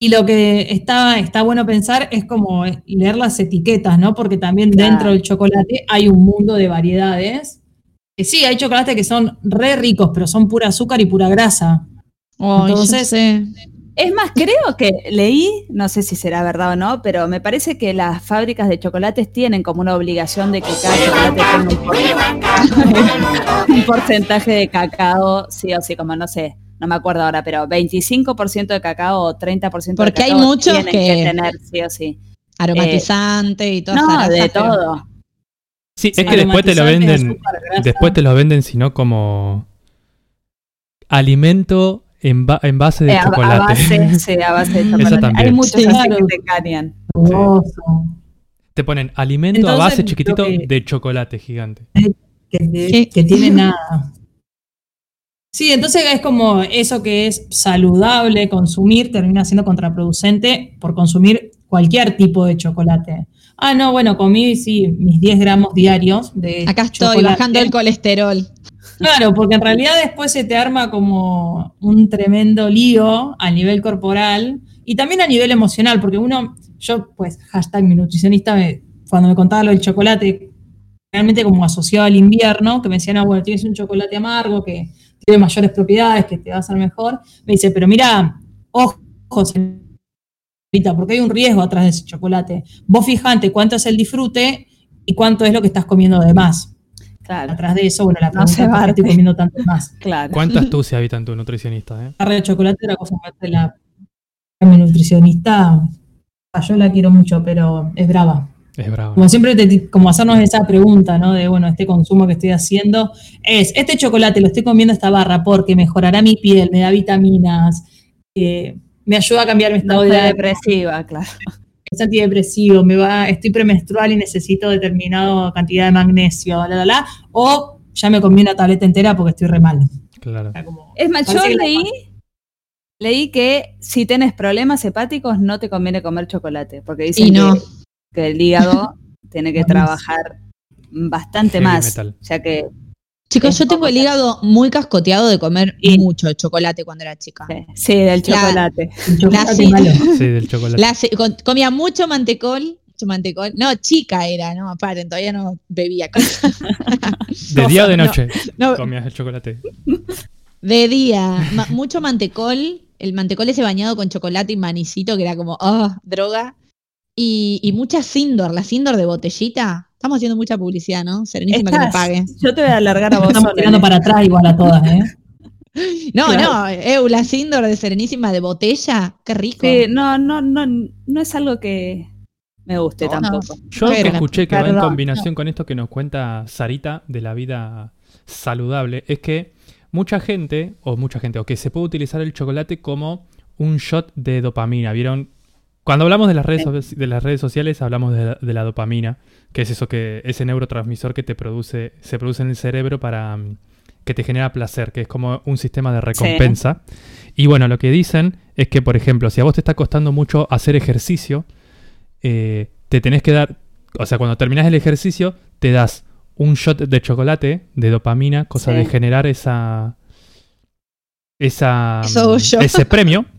Y lo que está, está bueno pensar es como leer las etiquetas, ¿no? Porque también Claro. dentro del chocolate hay un mundo de variedades. Que sí, hay chocolates que son re ricos, pero son pura azúcar y pura grasa. Yo Entonces- sé. Es más, creo que leí, no sé si será verdad o no, pero me parece que las fábricas de chocolates tienen como una obligación de que cada chocolate tenga un, por- un porcentaje de cacao, sí o sí, como no sé, no me acuerdo ahora, pero 25% de cacao o 30% de Porque hay cacao muchos tienen que- tener, sí o sí. Aromatizante y todo No, de todo. Sí, es Sí, que después te lo venden. Después te lo venden, sino como alimento en, ba- en base de Eh, a, a chocolate. base, sí, a base de chocolate. también. Hay muchos Sí, así claro. que te. Jugoso, Te ponen alimento a base chiquitito que- de chocolate gigante. que, Sí. que tiene nada. Sí, entonces es como eso que es saludable consumir termina siendo contraproducente por consumir cualquier tipo de chocolate. Ah, no, bueno, comí sí, mis 10 gramos diarios de Acá estoy chocolate. bajando el colesterol. Claro, porque en realidad después se te arma como un tremendo lío a nivel corporal y también a nivel emocional, porque uno, yo pues, hashtag mi nutricionista, me- cuando me contaba lo del chocolate, realmente como asociado al invierno, que me decían, ah, bueno, tienes un chocolate amargo que tiene mayores propiedades, que te va a hacer mejor, me dice, pero mira, ojos, porque hay un riesgo atrás de ese chocolate. Vos fijante cuánto es el disfrute y cuánto es lo que estás comiendo de más. Claro, Atrás de eso, bueno, la No pregunta se es por qué barte. estoy comiendo tanto más. claro. ¿Cuánta astucia habita en tu nutricionista? Eh? barra de chocolate era cosa más de la mi nutricionista ah, yo la quiero mucho pero es brava Es bravo. como siempre te- como hacernos esa pregunta no de bueno este consumo que estoy haciendo es este chocolate lo estoy comiendo esta barra porque mejorará mi piel me da vitaminas eh, me ayuda a cambiar mi No estado estoy de depresiva, claro. Es antidepresivo, me va, estoy premenstrual y necesito determinada cantidad de magnesio, la, la, la, o ya me comí una tableta entera porque estoy re mal. Claro. Como- Es más, yo leí, leí que si tienes problemas hepáticos no te conviene comer chocolate, porque dicen Y no. que, que el hígado tiene que trabajar bastante Heavy más. metal. Sea que Chicos, yo tengo el hígado muy cascoteado de comer Y- mucho chocolate cuando era chica. sí, sí, del La- chocolate. el chocolate La- sí. del chocolate. La comía mucho mantecol, mucho mantecol. No, chica era, no, aparte, todavía no bebía. de día o de no, noche no, comías el chocolate. de día. Ma- mucho mantecol, el mantecol ese bañado con chocolate y manicito, que era como, oh, droga. Y, y mucha Sindor, la Sindor de botellita. Estamos haciendo mucha publicidad, ¿no? Serenísima que me pague. Yo te voy a alargar a vos. Estamos tirando ¿eh? para atrás igual a todas, ¿eh? No, Claro. no, Eu, la Sindor de Serenísima de botella, qué rico. Sí, no, no, no, no es algo que me guste No, tampoco. Yo Pero escuché que va en combinación con esto que nos cuenta Sarita de la vida saludable, es que mucha gente, o mucha gente, o que se puede utilizar el chocolate como un shot de dopamina. ¿Vieron? Cuando hablamos de las redes, so- de las redes sociales, hablamos de la, de la dopamina, que es eso que, ese neurotransmisor que te produce, se produce en el cerebro para mm, que te genera placer, que es como un sistema de recompensa. Y bueno, lo que dicen es que, por ejemplo, si a vos te está costando mucho hacer ejercicio, eh, te tenés que dar, o sea, cuando terminás el ejercicio, te das un shot de chocolate, de dopamina, cosa Sí. de generar esa, esa mm, ese premio,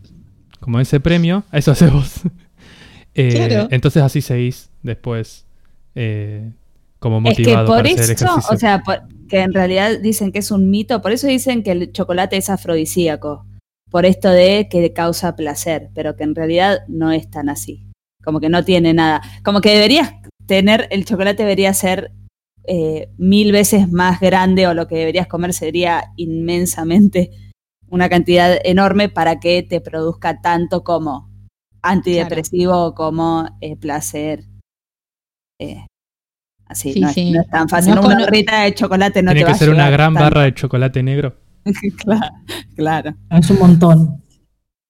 como ese premio, eso haces vos. Eh, Claro. Entonces así seguís después eh, como Es que motivado por para hacer eso, ejercicio. o sea, por- que en realidad dicen que es un mito, por eso dicen que el chocolate es afrodisíaco, por esto de que causa placer, pero que en realidad no es tan así, como que no tiene nada, como que deberías tener, el chocolate debería ser eh, mil veces más grande o lo que deberías comer sería inmensamente una cantidad enorme para que te produzca tanto como antidepresivo o como eh, placer. Eh, así, Sí, no, es- sí. no es tan fácil. No una barrita de chocolate no Tiene te va que a ser una gran tanto. barra de chocolate negro. claro, claro. Es un montón.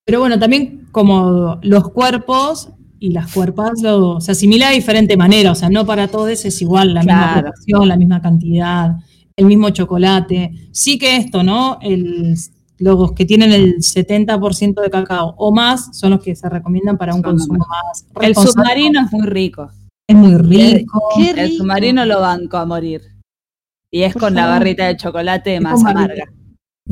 Pero bueno, también como los cuerpos y las cuerpas lo, se asimila de diferente manera, o sea, no para todos es igual, la misma Claro. proporción, la misma cantidad, el mismo chocolate. Sí que esto, ¿no? El, los que tienen el 70% de cacao o más son los que se recomiendan para un Son consumo más El submarino es muy rico. es muy rico. Qué El rico. submarino lo banco a morir. Y es Por con la barrita de chocolate más amarga.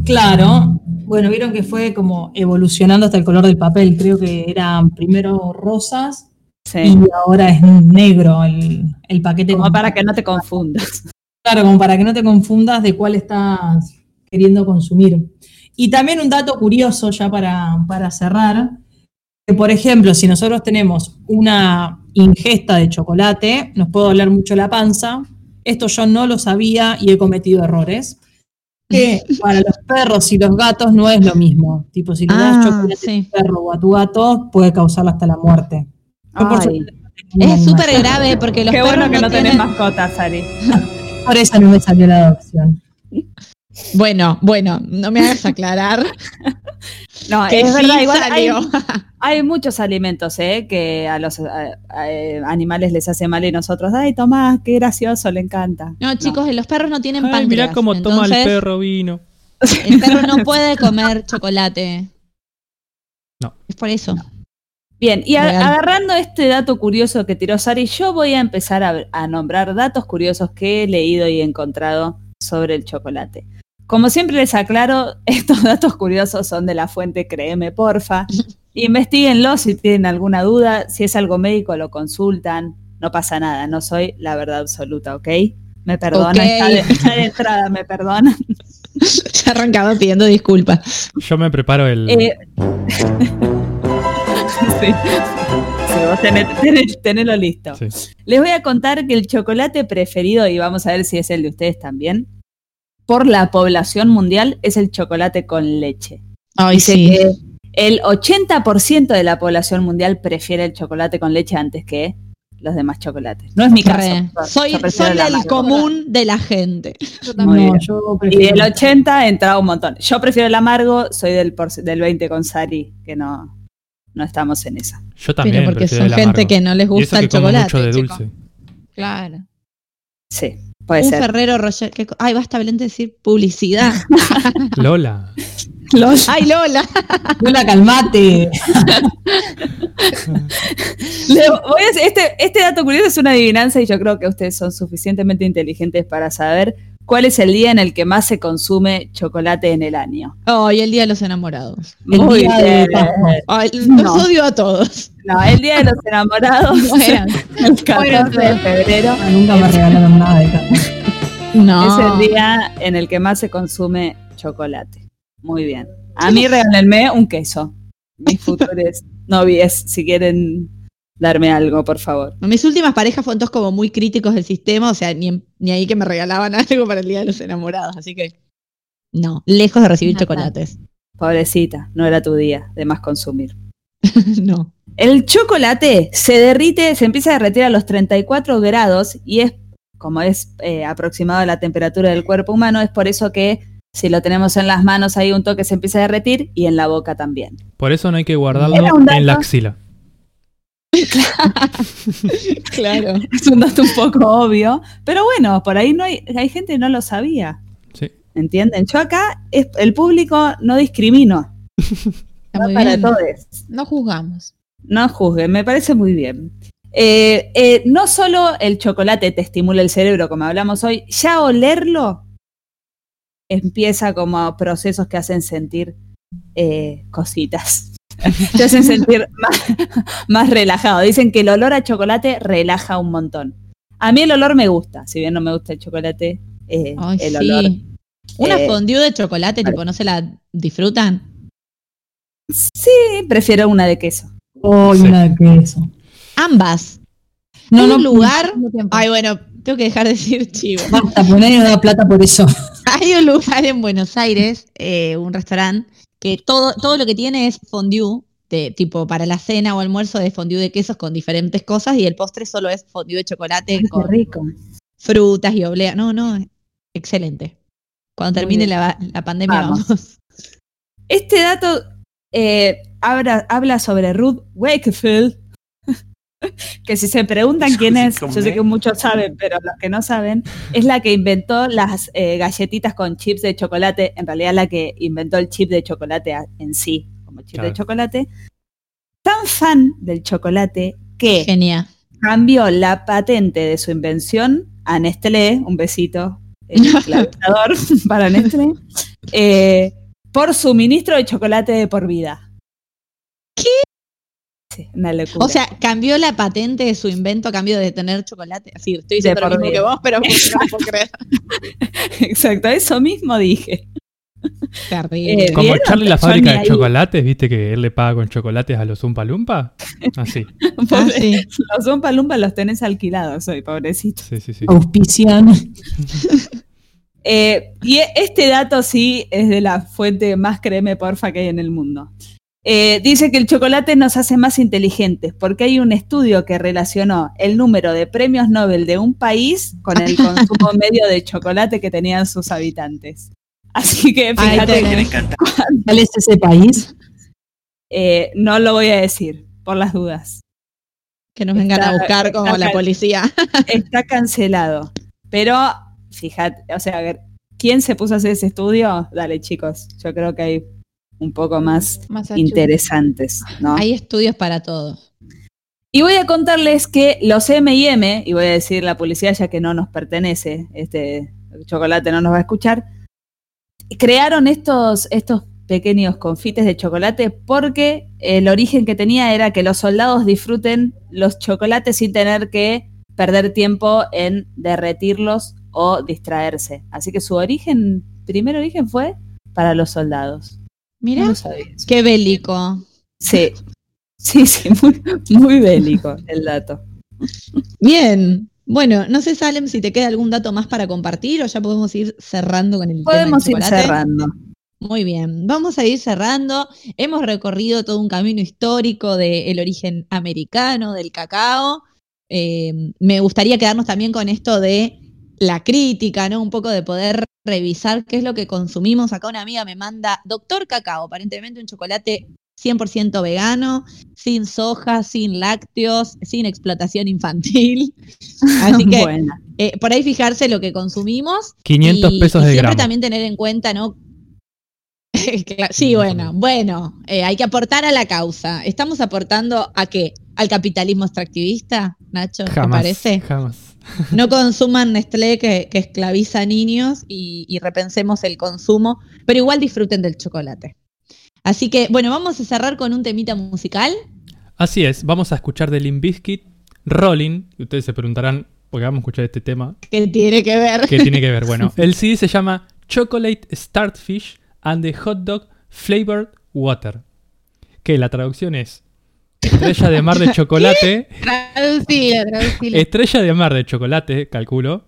Claro, bueno, vieron que fue como evolucionando hasta el color del papel. Creo que eran primero rosas Sí. y ahora es negro el, el paquete. Como con- para que no te confundas. Claro, como para que no te confundas de cuál estás queriendo consumir. Y también un dato curioso ya para, para cerrar, que por ejemplo, si nosotros tenemos una ingesta de chocolate, nos puede doler mucho la panza. Esto yo no lo sabía y he cometido errores. Que para los perros y los gatos no es lo mismo. Tipo, si le das Ah, chocolate a sí. tu perro o a tu gato, puede causarle hasta la muerte. No Es súper grave porque los Qué perros bueno que no, tenés tienen- mascotas, Ari. Por eso no me salió la adopción. Bueno, bueno, no me hagas aclarar No, que es sí verdad, igual hay, muchos alimentos ¿eh? que a los a- a- eh, animales les hace mal y nosotros, ay, Tomás, qué gracioso, le encanta. No, chicos, los perros no tienen Ay, páncreas. mirá cómo toma el perro vino. El perro no puede comer chocolate. No. Es por eso. Bien, y a- agarrando este dato curioso que tiró Sari, yo voy a empezar a, a nombrar datos curiosos que he leído y encontrado sobre el chocolate. Como siempre les aclaro, estos datos curiosos son de la fuente Créeme, porfa. Investiguenlo si tienen alguna duda, si es algo médico lo consultan, no pasa nada, no soy la verdad absoluta, ¿ok? Me perdonan, ya, de, entrada me perdonan. Ya arrancaba pidiendo disculpas. Yo me preparo el. Eh, sí. Listo. sí. Les voy a contar que el chocolate preferido, y vamos a ver si es el de ustedes también, por la población mundial es el chocolate con leche. Ay, Dice sí. que el 80% de la población mundial prefiere el chocolate con leche antes que los demás chocolates. No es mi caso. Yo Soy, prefiero soy el el amargo. común de la gente. Yo también. No, bien. yo Y del 80 entraba un montón. Yo prefiero el amargo, soy del, del 20 con Sari, que no, no estamos en esa. Yo también. Pero porque prefiero son el gente que no les Y eso gusta que el como chocolate. mucho de chico. dulce. Claro. Sí, puede Un ser. Ferrero Rocher. ¿qué co- Ay, basta, Belén, de decir publicidad. Lola. Ay, Lola. Lola, calmate. Le voy a este, este dato curioso es una adivinanza y yo creo que ustedes son suficientemente inteligentes para saber cuál es el día en el que más se consume chocolate en el año. Ay, el día de los enamorados. El Muy día de los No. odio a todos. No, el día de los enamorados, Bueno, el 14 de febrero, Nunca me regalaron nada de no. es el día en el que más se consume chocolate. Muy bien. A mí regálenme un queso. Mis futuros novies, si quieren darme algo, por favor. Mis últimas parejas fueron todos como muy críticos del sistema, o sea, ni, ni ahí que me regalaban algo para el Día de los Enamorados, así que no, lejos de recibir chocolates. Pobrecita, no era tu día de más consumir. no. El chocolate se derrite, se empieza a derretir a los 34 grados y es, como es eh, aproximado a la temperatura del cuerpo humano, es por eso que si lo tenemos en las manos hay un toque se empieza a derretir y en la boca también. Por eso no hay que guardarlo en la axila. Claro. Es un dato un poco obvio, pero bueno, por ahí no hay, hay gente que no lo sabía, Sí. ¿entienden? Yo acá, es, el público no discrimino, Está va muy para bien. todos. No juzgamos. No juzguen, me parece muy bien. Eh, eh, no solo el chocolate te estimula el cerebro, como hablamos hoy, ya olerlo empieza como procesos que hacen sentir eh, cositas. Te hacen sentir más, más relajado. Dicen que el olor a chocolate relaja un montón. A mí el olor me gusta, si bien no me gusta el chocolate, eh, Ay, el sí. olor. Una Eh, fondue de chocolate, tipo, ¿no se la disfrutan? Sí, prefiero una de queso. Oh, Sí. una de queso. Ambas. No, Hay no, un lugar. Ay, bueno, tengo que dejar de decir chivo. Basta, nadie nos da plata por eso. Hay un lugar en Buenos Aires, eh, un restaurante, que todo, todo lo que tiene es fondue, de, tipo para la cena o almuerzo de fondue de quesos con diferentes cosas y el postre solo es fondue de chocolate Qué con rico. frutas y oblea. No, no, excelente. Cuando termine la, la pandemia Vamos. vamos. Este dato eh, habla, habla sobre Ruth Wakefield, que si se preguntan quién es, yo sé que muchos saben, pero los que no saben, es la que inventó las eh, galletitas con chips de chocolate, en realidad la que inventó el chip de chocolate en sí, como chip Claro. de chocolate. Tan fan del chocolate que Genial. cambió la patente de su invención a Nestlé, un besito el para Nestlé, eh, por suministro de chocolate de por vida. ¿Qué? Sí, una locura. O sea, cambió la patente de su invento a cambio de tener chocolate. Así, estoy diciendo lo mismo que vos, pero no puedo creer. exacto, eso mismo dije. Terrible. Eh, Como ¿Vieron? echarle la fábrica de ahí. chocolates, viste que él le paga con chocolates a los Umpa Lumpa. Así. Ah, sí. Los Zumpa Lumpa los tenés alquilados hoy, pobrecito. Sí, sí, sí. Auspician. Eh, y este dato sí es de la fuente más créeme porfa que hay en el mundo. Eh, dice que el chocolate nos hace más inteligentes porque hay un estudio que relacionó el número de premios Nobel de un país con el consumo medio de chocolate que tenían sus habitantes. Así que fíjate. ¿Cuál es ese país? eh, no lo voy a decir por las dudas. Que nos vengan a buscar como está la policía. Está cancelado. Pero fíjate, o sea, ¿quién se puso a hacer ese estudio? Dale, chicos, yo creo que hay un poco más interesantes, ¿no? Hay estudios para todo. Y voy a contarles que los M&M, y voy a decir la publicidad ya que no nos pertenece, este chocolate no nos va a escuchar, crearon estos, estos pequeños confites de chocolate porque el origen que tenía era que los soldados disfruten los chocolates sin tener que perder tiempo en derretirlos o distraerse. Así que su origen, primer origen fue para los soldados. Mira, No qué bélico. Sí, sí, sí, muy, muy bélico el dato. Bien. Bueno, no sé, Salem, si te queda algún dato más para compartir o ya podemos ir cerrando con el Podemos tema ir del chocolate. cerrando. Muy bien, vamos a ir cerrando. Hemos recorrido todo un camino histórico del origen americano, del cacao. Eh, me gustaría quedarnos también con esto de la crítica, ¿no? Un poco de poder revisar qué es lo que consumimos. Acá una amiga me manda Doctor Cacao, aparentemente un chocolate 100% vegano, sin soja, sin lácteos, sin explotación infantil. Así que eh, por ahí fijarse lo que consumimos 500 y- pesos y de siempre gramo. también tener en cuenta, ¿no? Sí, bueno, bueno, eh, hay que aportar a la causa. ¿Estamos aportando a qué? ¿Al capitalismo extractivista, Nacho? ¿Te parece? Jamás. No consuman Nestlé que, que esclaviza a niños y, y repensemos el consumo, pero igual disfruten del chocolate. Así que, bueno, vamos a cerrar con un temita musical. Así es, vamos a escuchar de Limp Bizkit Rolling. Y ustedes se preguntarán, ¿por qué vamos a escuchar este tema? que tiene que ver? ¿Qué tiene que ver? Bueno, el CD se llama Chocolate Starfish and the Hot Dog Flavored Water. Que la traducción es Estrella de mar de chocolate. Traducilo, traducilo. Estrella de mar de chocolate, calculo.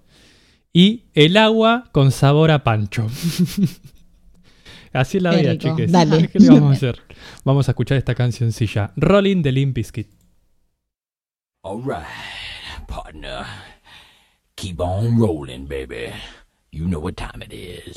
Y el agua con sabor a pancho. Así es la vida, chiques. Dale. ¿Qué le vamos a hacer? Vamos a escuchar esta cancioncilla. Rolling de Limp Bizkit. Alright, partner. Keep on rolling, baby. You know what time it is.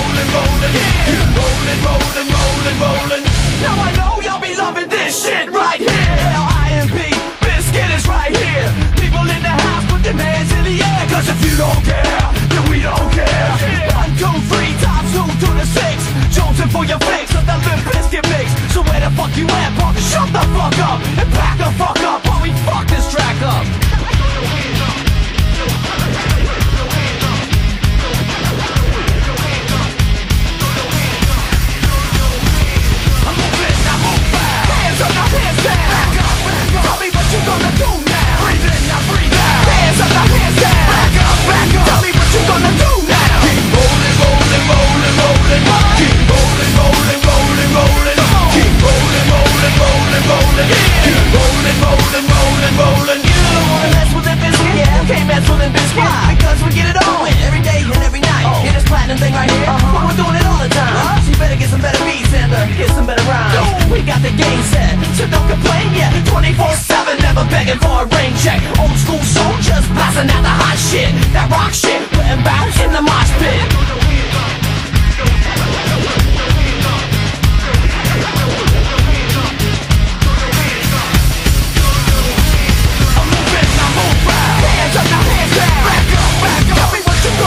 rolling, rolling, rolling, rolling, rolling, rolling. Now I know you'll be loving. You can't mess with the biscuit because we get it on every day and every night. Yeah, this platinum thing right here, but we're doing it all the time. So you better get some better beats and uh, get some better rhymes. We got the game set, so don't complain yet. 24/7, never begging for a rain check. Old school soldiers blasting out the hot shit, that rock shit, putting back in the mosh pit.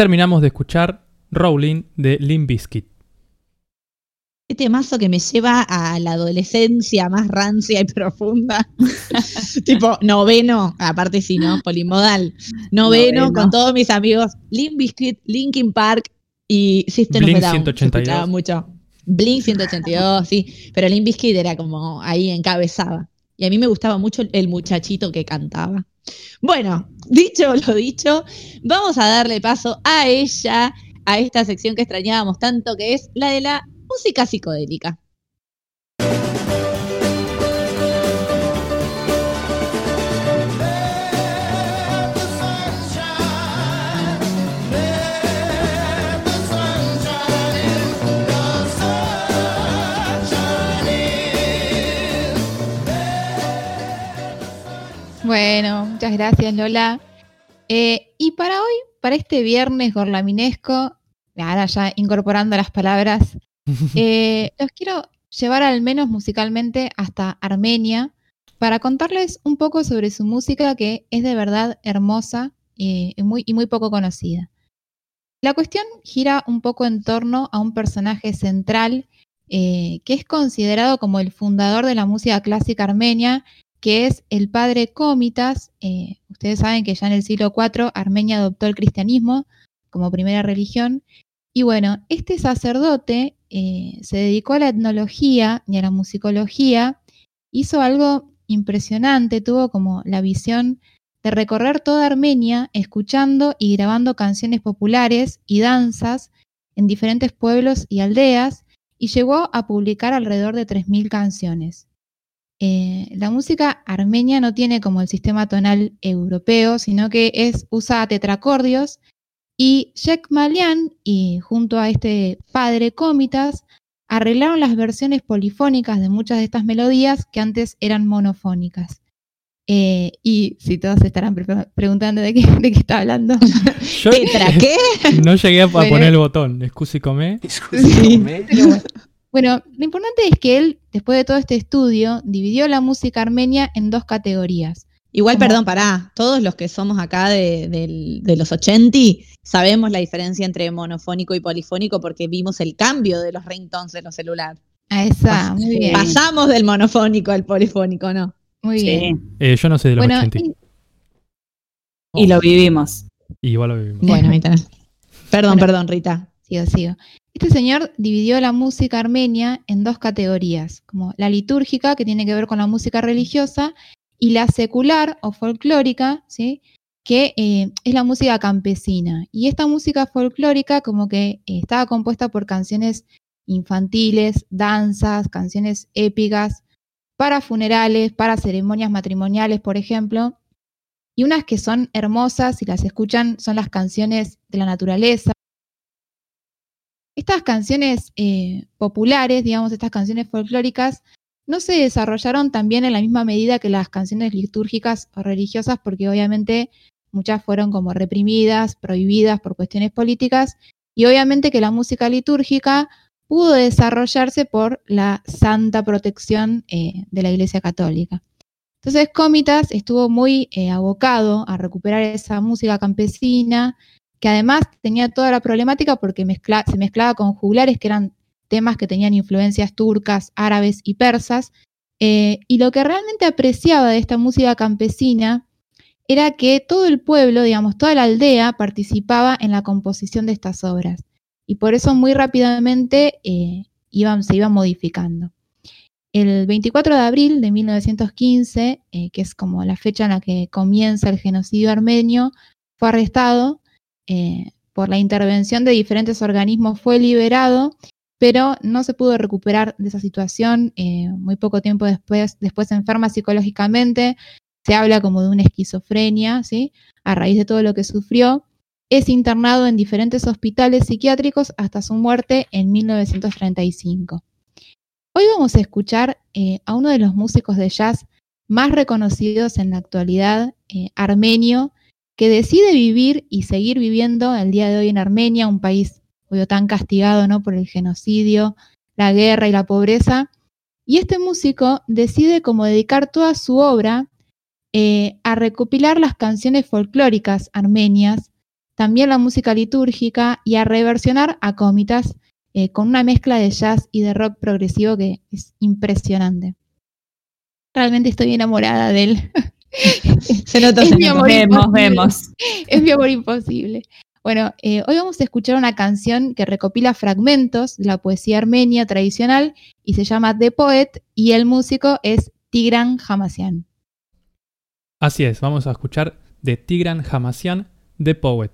Terminamos de escuchar Rolling de Limp Bizkit. Este mazo que me lleva a la adolescencia más rancia y profunda. tipo, noveno, aparte sí, ¿no? Polimodal. Noveno, Noveno. con todos mis amigos. Limp Bizkit, Linkin Park y System Blink of Down. 182. Se escuchaba mucho. Blink 182, sí. Pero Limp Bizkit era como ahí encabezaba. Y a mí me gustaba mucho el muchachito que cantaba. Bueno, dicho lo dicho, vamos a darle paso a ella, a esta sección que extrañábamos tanto, que es la de la música psicodélica. Bueno, muchas gracias Lola. Eh, y para hoy, para este viernes gorlaminesco, ahora ya incorporando las palabras, eh, los quiero llevar al menos musicalmente hasta Armenia para contarles un poco sobre su música que es de verdad hermosa y, muy, y muy poco conocida. La cuestión gira un poco en torno a un personaje central eh, que es considerado como el fundador de la música clásica armenia que es el padre Cómitas. Eh, ustedes saben que ya en el siglo IV Armenia adoptó el cristianismo como primera religión. Y bueno, este sacerdote eh, se dedicó a la etnología y a la musicología, hizo algo impresionante, tuvo como la visión de recorrer toda Armenia escuchando y grabando canciones populares y danzas en diferentes pueblos y aldeas y llegó a publicar alrededor de 3.000 canciones. Eh, la música armenia no tiene como el sistema tonal europeo, sino que es, usa tetracordios. Y Jack Malian, y junto a este padre Cómitas, arreglaron las versiones polifónicas de muchas de estas melodías que antes eran monofónicas. Eh, y si todos estarán pre- preguntando de qué, de qué está hablando. Yo ¿Tetra qué? no llegué a Bueno. poner el botón. Excusi. Sí, pero bueno. Bueno, lo importante es que él, después de todo este estudio, dividió la música armenia en dos categorías. Igual, Como- perdón, pará. Todos los que somos acá de, los 80 sabemos la diferencia entre monofónico y polifónico porque vimos el cambio de los ringtones de los celulares. A esa, muy bien. Pasamos del monofónico al polifónico, ¿no? Muy Sí. bien. Eh, yo no sé de los Bueno, 80. y- Y lo vivimos. Igual lo vivimos. Bueno, ahí tenés. Perdón, Bueno. perdón, Rita. sigo, sigo. Este señor dividió la música armenia en dos categorías, como la litúrgica, que tiene que ver con la música religiosa, y la secular o folclórica, ¿sí? que eh, es la música campesina. Y esta música folclórica como que eh, estaba compuesta por canciones infantiles, danzas, canciones épicas, para funerales, para ceremonias matrimoniales, por ejemplo, y unas que son hermosas, si las escuchan, son las canciones de la naturaleza. Estas canciones eh, populares, digamos, estas canciones folclóricas, no se desarrollaron también en la misma medida que las canciones litúrgicas o religiosas, porque obviamente muchas fueron como reprimidas, prohibidas por cuestiones políticas, y obviamente que la música litúrgica pudo desarrollarse por la santa protección eh, de la Iglesia Católica. Entonces Comitas estuvo muy eh, abocado a recuperar esa música campesina, que además tenía toda la problemática porque se mezclaba con juglares, que eran temas que tenían influencias turcas, árabes y persas. eh, y lo que realmente apreciaba de esta música campesina era que todo el pueblo, digamos, toda la aldea participaba en la composición de estas obras. Y por eso muy rápidamente eh, iban, se iban modificando. El 24 de abril de 1915, eh, que es como la fecha en la que comienza el genocidio armenio, fue arrestado eh, por la intervención de diferentes organismos, fue liberado, pero no se pudo recuperar de esa situación. eh, muy poco tiempo después, después se enferma psicológicamente, se habla como de una esquizofrenia, ¿sí? A raíz de todo lo que sufrió, es internado en diferentes hospitales psiquiátricos hasta su muerte en 1935. Hoy vamos a escuchar eh, a uno de los músicos de jazz más reconocidos en la actualidad, armenio, que decide vivir y seguir viviendo el día de hoy en Armenia, un país obvio, tan castigado ¿no? por el genocidio, la guerra y la pobreza. Y este músico decide como dedicar toda su obra eh, a recopilar las canciones folclóricas armenias, también la música litúrgica y a reversionar a comitas eh, con una mezcla de jazz y de rock progresivo que es impresionante. Realmente estoy enamorada de él. Se nota, Es se mi nota. amor Vemos, imposible. vemos. Es mi amor imposible. Bueno, eh, hoy vamos a escuchar una canción que recopila fragmentos de la poesía armenia tradicional y se llama The Poet y el músico es Tigran Hamasyan. Así es, vamos a escuchar de Tigran Hamasyan, The Poet.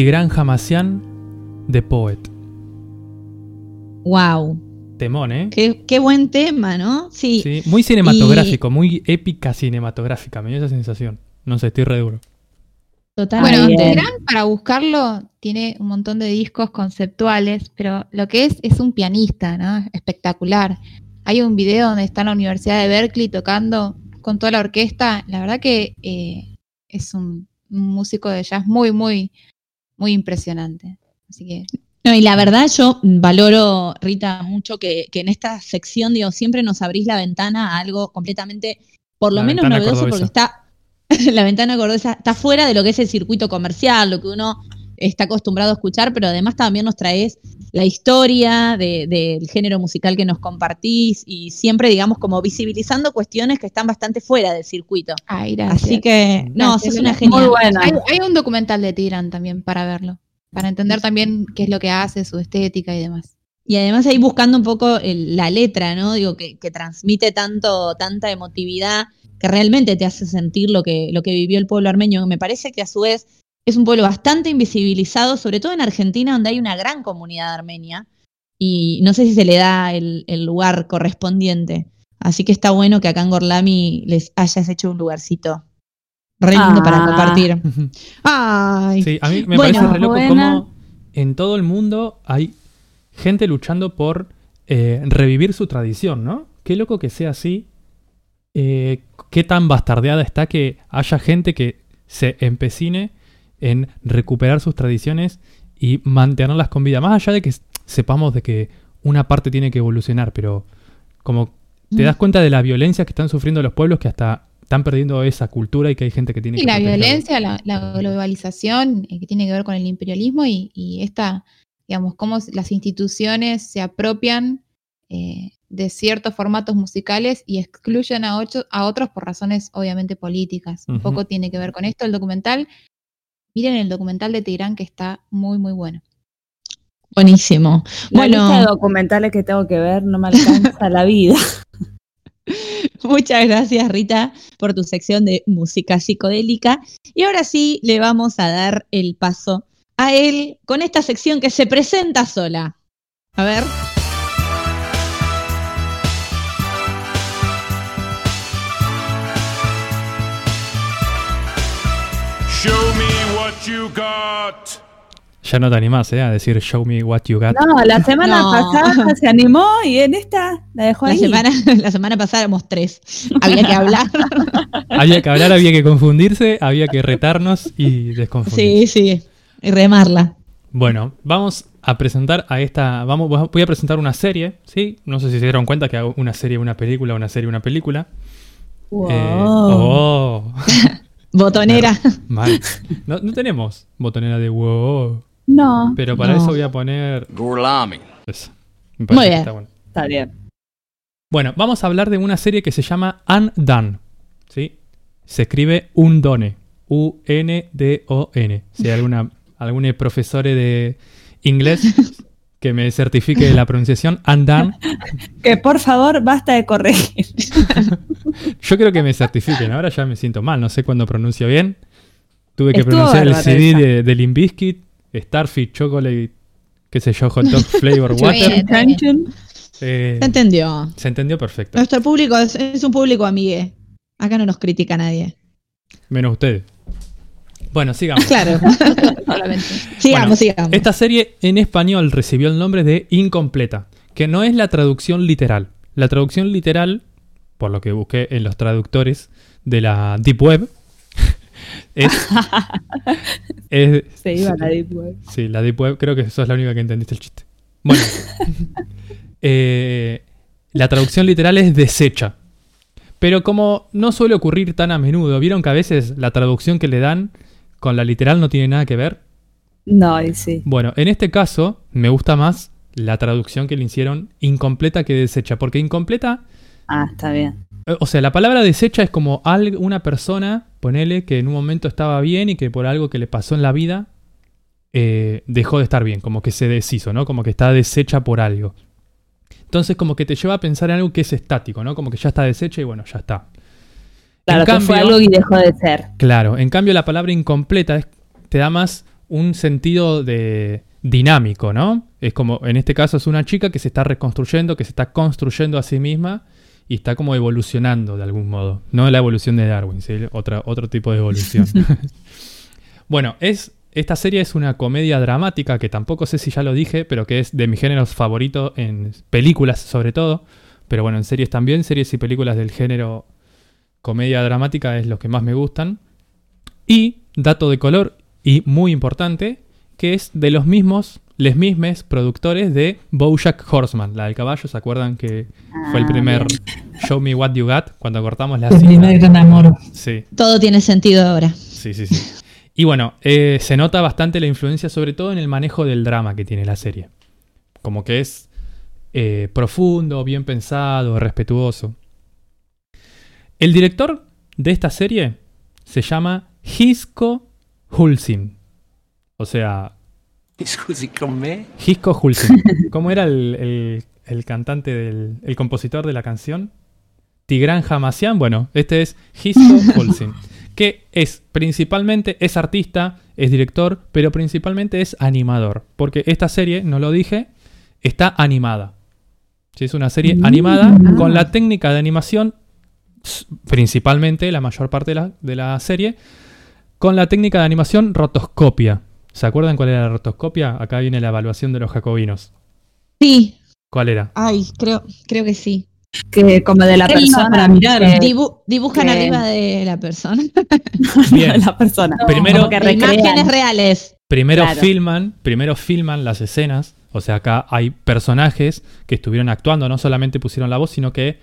Tigran Hamasyan, The Poet. Wow. Temón, ¿eh? Qué, qué buen tema, ¿no? Sí. Sí, muy cinematográfico, muy épica cinematográfica, me dio esa sensación. No sé, estoy re duro. Totalmente. Bueno. Tigran, para buscarlo, tiene un montón de discos conceptuales, pero lo que es es un pianista, ¿no? Espectacular. Hay un video donde está en la Universidad de Berkeley tocando con toda la orquesta. La verdad que eh, es un, un músico de jazz muy, muy, muy impresionante. Así que No, y la verdad yo valoro, Rita, mucho que, que en esta sección, digo, siempre nos abrís la ventana a algo completamente, por lo La menos novedoso, porque está, la ventana cordobesa está fuera de lo que es el circuito comercial, lo que uno está acostumbrado a escuchar, pero además también nos traes la historia de- del género musical que nos compartís y siempre, digamos, como visibilizando cuestiones que están bastante fuera del circuito. Ay, gracias. Así que, no, Gracias, sos una genial. Muy buena. Hay, hay un documental de Tigran también para verlo, para entender también qué es lo que hace, su estética y demás. Y además ahí buscando un poco el- la letra, ¿no? Digo, que, que transmite tanto, tanta emotividad que realmente te hace sentir lo que, lo que vivió el pueblo armenio. Me parece que a su vez es un pueblo bastante invisibilizado, sobre todo en Argentina, donde hay una gran comunidad armenia. Y no sé si se le da el, el lugar correspondiente. Así que está bueno que acá en Gorlami les hayas hecho un lugarcito re lindo para Ah. compartir. Ay, Sí, a mí me Bueno, parece re loco buena. cómo en todo el mundo hay gente luchando por eh, revivir su tradición, ¿no? Qué loco que sea así. Eh, qué tan bastardeada está que haya gente que se empecine en recuperar sus tradiciones y mantenerlas con vida. Más allá de que sepamos de que una parte tiene que evolucionar, pero como te Mm. das cuenta de la violencia que están sufriendo los pueblos que hasta están perdiendo esa cultura y que hay gente que tiene Y que la violencia, la, la globalización, eh, que tiene que ver con el imperialismo y, y esta, digamos, cómo las instituciones se apropian eh, de ciertos formatos musicales y excluyen a, ocho- a otros por razones obviamente políticas. Un poco tiene que ver con esto el documental. Miren el documental de Tirán que está muy, muy bueno. buenísimo. La lista de Bueno, documentales que tengo que ver no me alcanza la vida. Muchas gracias, Rita, por tu sección de música psicodélica. Y ahora sí, le vamos a dar el paso a él con esta sección que se presenta sola. A ver. You got. Ya no te animás, ¿eh? A decir show me what you got. No, la semana No. pasada se animó y en esta la dejó La ahí. semana, la semana pasada éramos tres. Había que hablar. Había que hablar, había que confundirse, había que retarnos y desconfundir. sí, sí. Y remarla. Bueno, vamos a presentar a esta. Vamos, voy a presentar una serie, ¿sí? No sé si se dieron cuenta que hago una serie, una película, una serie, una película. Wow. Eh, oh, Botonera. mal. No, no tenemos botonera de wow. No, Pero para No. eso voy a poner. Gorlami. eso. Me parece Muy que bien. está bueno. está bien. Bueno, vamos a hablar de una serie que se llama Undone. ¿sí? Se escribe Undone. U-N-D-O-N. Si hay alguna, algún profesor de inglés que me certifique de la pronunciación Undone, Que por favor basta de corregir. yo creo que me certifiquen. Ahora ya me siento mal, no sé cuándo pronuncio bien. Tuve que Estuvo pronunciar el CD de, de Limp Bizkit, Starfish, Chocolate, qué sé yo, Hot Dog Flavor Water. bien. está bien. Eh, Se entendió. se entendió perfecto. Nuestro público es, es un público amigue. Acá no nos critica nadie. Menos ustedes. Bueno, sigamos. Claro. Sigamos, Bueno, sigamos. Esta serie en español recibió el nombre de Incompleta, que no es la traducción literal. La traducción literal, por lo que busqué en los traductores de la Deep Web, es, es- Se iba a la Deep Web. Sí, la Deep Web, creo que sos la única que entendiste el chiste. Bueno, eh, la traducción literal es desecha. Pero como no suele ocurrir tan a menudo, vieron que a veces la traducción que le dan con la literal no tiene nada que ver. No, y sí. Bueno, en este caso me gusta más la traducción que le hicieron incompleta que desecha, porque incompleta, Ah, está bien. eh, o sea, la palabra desecha es como una persona, ponele, que en un momento estaba bien y que por algo que le pasó en la vida eh, dejó de estar bien, como que se deshizo, ¿no? Como que está deshecha por algo. Entonces como que te lleva a pensar en algo que es estático, ¿no? Como que ya está deshecha y bueno, ya está. Claro, En que fue cambio- algo y dejó de ser. Claro, en cambio la palabra incompleta es- te da más un sentido de dinámico, ¿no? Es como, en este caso es una chica que se está reconstruyendo, que se está construyendo a sí misma y está como evolucionando de algún modo. No la evolución de Darwin, ¿sí? Otra, otro tipo de evolución. bueno, es, esta serie es una comedia dramática que tampoco sé si ya lo dije, pero que es de mis géneros favoritos en películas sobre todo. Pero bueno, en series también, series y películas del género comedia dramática es los que más me gustan. Y, dato de color y muy importante, que es de los mismos, les mismes productores de Bojack Horseman, la del caballo, ¿se acuerdan que fue el Ah, primer. Show Me What You Got cuando cortamos la El primer gran amor. Sí, Todo tiene sentido ahora. sí, sí, sí. Y bueno, eh, se nota bastante la influencia, sobre todo en el manejo del drama que tiene la serie. Como que es eh, profundo, bien pensado, respetuoso. El director de esta serie se llama Hisco Hulsin. O sea? Hisco Hulsin. ¿Cómo era el, el- el cantante del. el compositor de la canción? Tigran Hamasyan. Bueno, este es Hisco Hulsin. Que es principalmente, es artista, es director, pero principalmente es animador. Porque esta serie, no lo dije, está animada. Sí, es una serie animada con la técnica de animación, principalmente, la mayor parte de la, de la serie, con la técnica de animación rotoscopia. ¿Se acuerdan cuál era la rotoscopia? Acá viene la evaluación de los jacobinos. Sí, ¿Cuál era? ay, creo, creo que sí. Que como de la persona para mirar. que- Dibu- dibujan que- arriba de la persona. Bien. de la persona. Primero- Como que recrean. Imágenes reales. Primero Claro. filman, primero filman las escenas. O sea, acá hay personajes que estuvieron actuando, no solamente pusieron la voz, sino que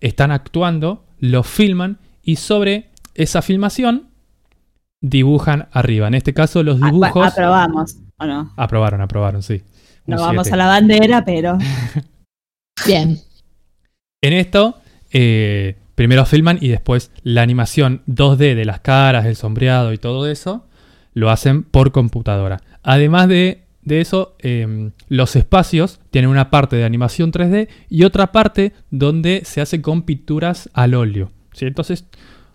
están actuando, lo filman y sobre esa filmación dibujan arriba. En este caso, los Ah, dibujos. aprobamos, ¿o no? aprobaron, aprobaron, sí. Un No vamos siete. a la bandera, pero Bien. En esto, eh, primero filman y después la animación 2D de las caras, el sombreado y todo eso, lo hacen por computadora. Además de, de eso, eh, los espacios tienen una parte de animación 3D y otra parte donde se hace con pinturas al óleo. ¿sí? Entonces,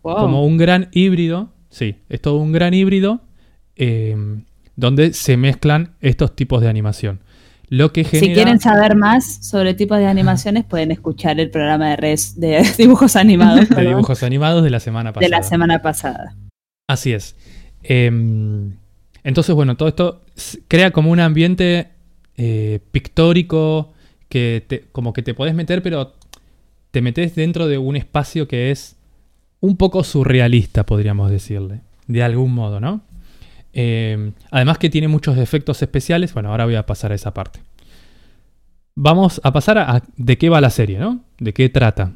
wow. como un gran híbrido, sí, es todo un gran híbrido eh, donde se mezclan estos tipos de animación. Lo que genera... si quieren saber más sobre tipos de animaciones, pueden escuchar el programa de, res, de dibujos animados de dibujos animados de la semana pasada. de la semana pasada. Así es. Em, entonces, bueno, todo esto crea como un ambiente eh, pictórico que te- como que te podés meter, pero te metes dentro de un espacio que es un poco surrealista, podríamos decirle, de algún modo, ¿no? Em, además que tiene muchos efectos especiales. Bueno, ahora voy a pasar a esa parte. Vamos a pasar a de qué va la serie, ¿no? De qué trata,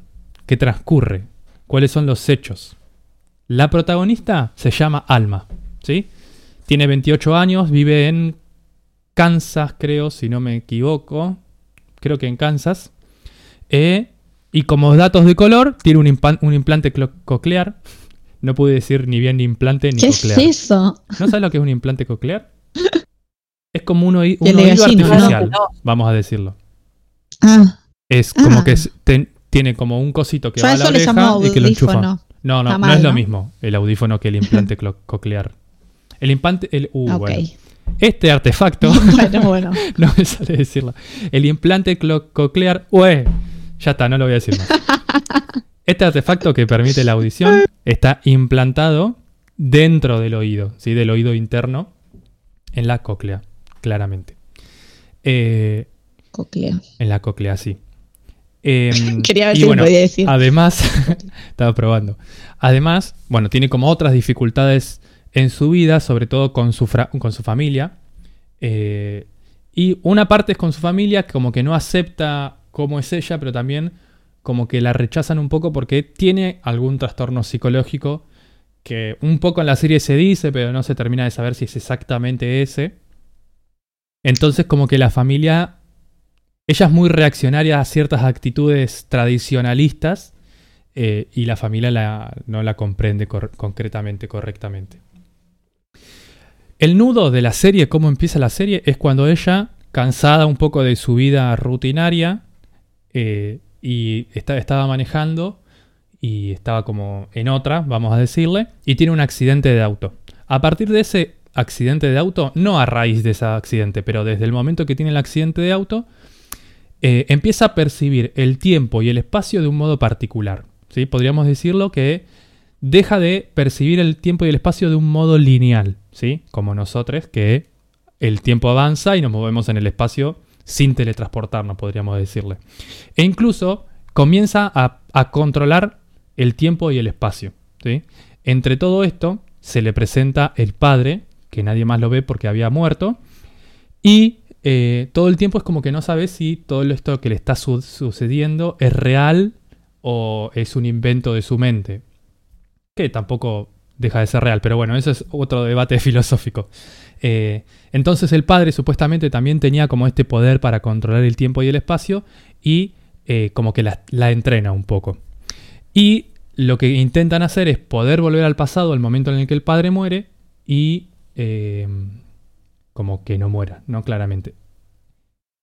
qué transcurre, cuáles son los hechos. La protagonista se llama Alma, ¿sí? Tiene 28 años, vive en Kansas, creo, si no me equivoco. Creo que en Kansas. Eh, y como datos de color, tiene un, impan- un implante clo- coclear. No pude decir ni bien ni implante ni ¿Qué es coclear. eso? ¿No sabes lo que es un implante coclear? Es como un, oí- un oído artificial, vamos a decirlo. Ah, Es como Ah. que es- ten- tiene como un cosito que yo va a la oreja y que lo enchufa. No, no, no es lo ¿no? mismo el audífono que el implante clo- coclear. El implante, el, uh, bueno. Este artefacto, bueno, bueno. no me sale decirlo. El implante coclear, ue, ya está, no lo voy a decir más. Este artefacto que permite la audición está implantado dentro del oído, ¿sí? del oído interno, en la cóclea, claramente. Eh, Coclea. en la cóclea, sí. Em, Quería ver si bueno, podía decir. Además, estaba probando. Además, bueno, tiene como otras dificultades en su vida, sobre todo con su, con su familia. Eh, y una parte es con su familia, como que no acepta cómo es ella, pero también como que la rechazan un poco porque tiene algún trastorno psicológico que un poco en la serie se dice, pero no se termina de saber si es exactamente ese. Entonces como que la familia ella es muy reaccionaria a ciertas actitudes tradicionalistas eh, y la familia no la comprende concretamente, correctamente. El nudo de la serie, cómo empieza la serie, es cuando ella, cansada un poco de su vida rutinaria, eh, y está- estaba manejando y estaba como en otra, vamos a decirle, y tiene un accidente de auto. A partir de ese accidente de auto, no a raíz de ese accidente, pero desde el momento que tiene el accidente de auto, eh, empieza a percibir el tiempo y el espacio de un modo particular. ¿sí? Podríamos decirlo que deja de percibir el tiempo y el espacio de un modo lineal, ¿sí? como nosotros, que el tiempo avanza y nos movemos en el espacio sin teletransportarnos, podríamos decirle. E incluso comienza a, controlar el tiempo y el espacio. ¿sí? Entre todo esto, se le presenta el padre, que nadie más lo ve porque había muerto, y eh, todo el tiempo es como que no sabe si todo esto que le está su- sucediendo es real o es un invento de su mente. Que tampoco deja de ser real, pero bueno, eso es otro debate filosófico. Eh, entonces el padre supuestamente también tenía como este poder para controlar el tiempo y el espacio y eh, como que la, la entrena un poco. Y lo que intentan hacer es poder volver al pasado, al momento en el que el padre muere, y eh, como que no muera, ¿no? Claramente.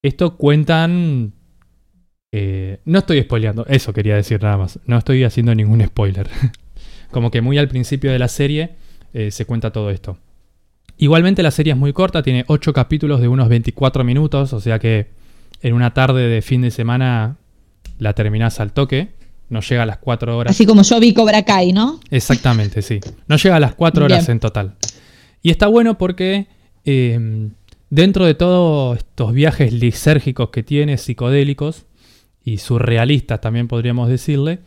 Esto cuentan... no estoy spoileando, eso quería decir nada más. No estoy haciendo ningún spoiler. como que muy al principio de la serie eh, se cuenta todo esto. Igualmente la serie es muy corta, tiene 8 capítulos de unos 24 minutos, o sea que en una tarde de fin de semana la terminás al toque. No llega a las 4 horas. Así como yo vi Cobra Kai, ¿no? Exactamente, sí. No llega a las 4 horas Bien. en total. Y está bueno porque eh, dentro de todos estos viajes lisérgicos que tiene, psicodélicos y surrealistas también podríamos decirle,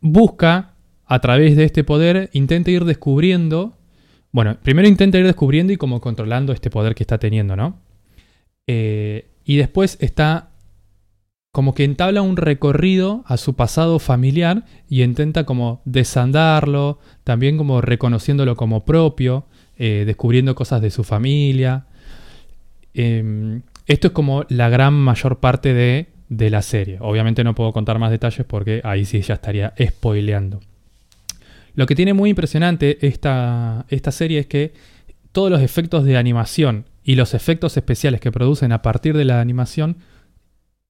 busca a través de este poder, intenta ir descubriendo, bueno, primero intenta ir descubriendo y como controlando este poder que está teniendo, ¿no? Eh, y después está como que entabla un recorrido a su pasado familiar y intenta como desandarlo, también como reconociéndolo como propio, eh, descubriendo cosas de su familia. Eh, esto es como la gran mayor parte de, de la serie. Obviamente no puedo contar más detalles porque ahí sí ya estaría spoileando. Lo que tiene muy impresionante esta, esta serie es que todos los efectos de animación y los efectos especiales que producen a partir de la animación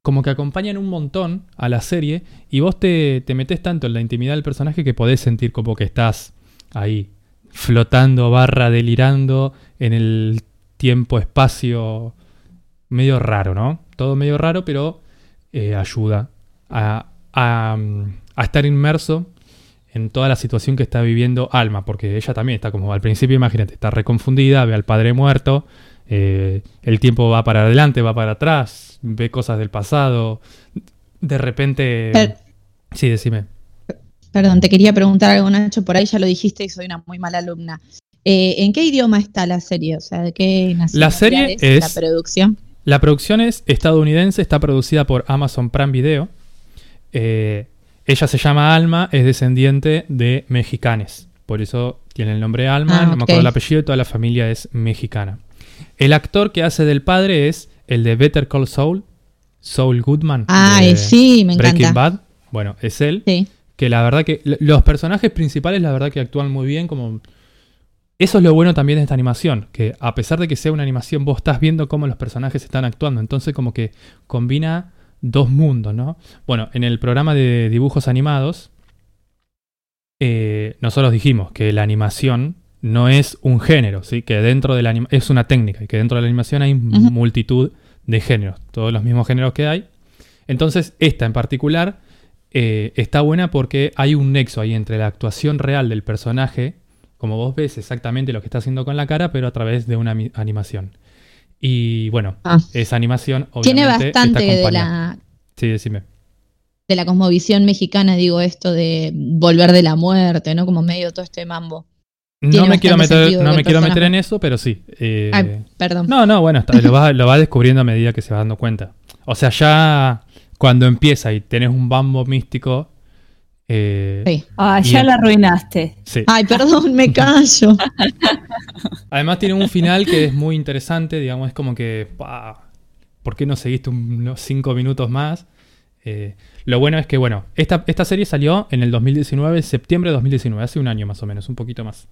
como que acompañan un montón a la serie y vos te, te metes tanto en la intimidad del personaje que podés sentir como que estás ahí flotando barra delirando en el tiempo-espacio medio raro, ¿no? Todo medio raro, pero eh, ayuda a, a, a estar inmerso en toda la situación que está viviendo Alma, porque ella también está como al principio, imagínate, está reconfundida, ve al padre muerto, eh, el tiempo va para adelante, va para atrás, ve cosas del pasado, de repente... Per- sí, decime. Perdón, te quería preguntar algo, Nacho, por ahí ya lo dijiste y soy una muy mala alumna. Eh, ¿En qué idioma está la serie? O sea, ¿de qué La serie nacionalidad es- la producción? La producción es estadounidense, está producida por Amazon Prime Video. Eh, ella se llama Alma, es descendiente de mexicanes. Por eso tiene el nombre Alma, Ah, no me acuerdo el apellido, y toda la familia es mexicana. El actor que hace del padre es el de Better Call Saul, Saul Goodman. Ay, sí, me Breaking encanta. Bad. Bueno, es él. Sí. Que la verdad que los personajes principales, la verdad que actúan muy bien, como... Eso es lo bueno también de esta animación, que a pesar de que sea una animación, vos estás viendo cómo los personajes están actuando, entonces como que combina dos mundos, ¿no? Bueno, en el programa de dibujos animados, eh, nosotros dijimos que la animación no es un género, ¿sí? Que dentro de la anima- es una técnica y que dentro de la animación hay multitud de géneros, todos los mismos géneros que hay. Entonces, esta en particular eh, está buena porque hay un nexo ahí entre la actuación real del personaje, como vos ves exactamente lo que está haciendo con la cara, pero a través de una animación. Y bueno, Ah. esa animación Tiene obviamente bastante está de la, Sí, decime. de la cosmovisión mexicana, digo esto de volver de la muerte, ¿no? Como medio todo este mambo. No Tiene me quiero bastante meter, no me quiero meter en eso, pero sí. eh, Ay, perdón. No, no, bueno, está- lo, va, lo va descubriendo a medida que se va dando cuenta. O sea, ya cuando empieza y tenés un bambo místico. Eh, Sí. Ah, ya la arruinaste. sí. Ay, perdón, me callo. Además tiene un final que es muy interesante, digamos, es como que, pa, ¿por qué no seguiste unos cinco minutos más? Eh, lo bueno es que, bueno, esta, esta serie salió en el 2019, septiembre de 2019, hace un año más o menos, un poquito más.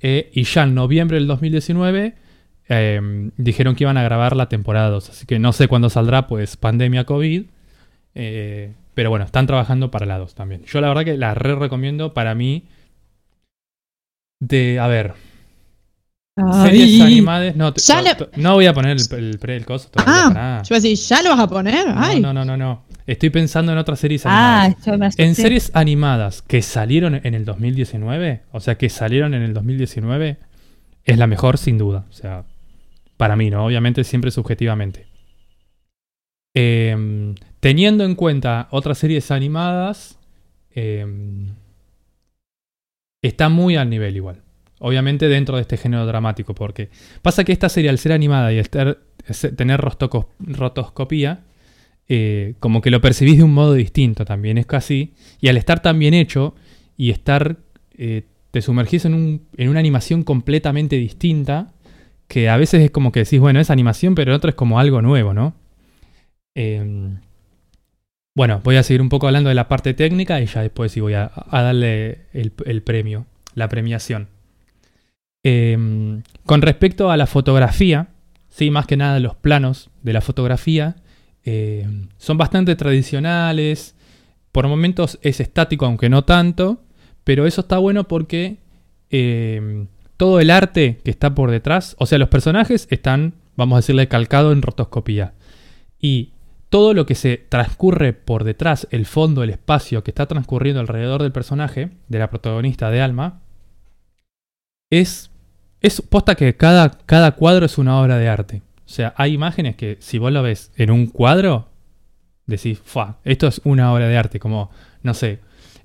Eh, y ya en noviembre del 2019 eh, dijeron que iban a grabar la temporada 2, así que no sé cuándo saldrá, pues pandemia COVID. eh, pero bueno, están trabajando para la 2 también. Yo la verdad que la re recomiendo para mí. De, a ver, Series animadas. No, te- no, le- to- no voy a poner el, el pre el coso todavía. Ah, pará. yo iba a decir, ¿ya lo vas a poner? Ay. No, no, no, no, no. Estoy pensando en otras series Ah, animadas. yo me. En series animadas que salieron en el 2019, o sea, que salieron en el 2019, es la mejor sin duda. O sea, para mí, ¿no? Obviamente siempre subjetivamente. Em, teniendo en cuenta otras series animadas, em, está muy al nivel igual. Obviamente dentro de este género dramático, porque pasa que esta serie al ser animada y se- tener rotoscopía, eh, como que lo percibís de un modo distinto también, es casi, y al estar tan bien hecho y estar, eh, te sumergís en, un- en una animación completamente distinta, que a veces es como que decís, bueno, es animación, pero en otro es como algo nuevo, ¿no? Em, bueno, voy a seguir un poco hablando de la parte técnica y ya después sí voy a, darle el, premio, la premiación. Em, con respecto a la fotografía, sí, más que nada los planos de la fotografía, eh, son bastante tradicionales. Por momentos es estático, aunque no tanto. Pero eso está bueno porque eh, todo el arte que está por detrás, o sea, los personajes están, vamos a decirle, calcados en rotoscopía. Y todo lo que se transcurre por detrás, el fondo, el espacio que está transcurriendo alrededor del personaje, de la protagonista de Alma, es, es posta que cada, cada cuadro es una obra de arte. O sea, hay imágenes que si vos lo ves en un cuadro, decís, fa, esto es una obra de arte, como, no sé,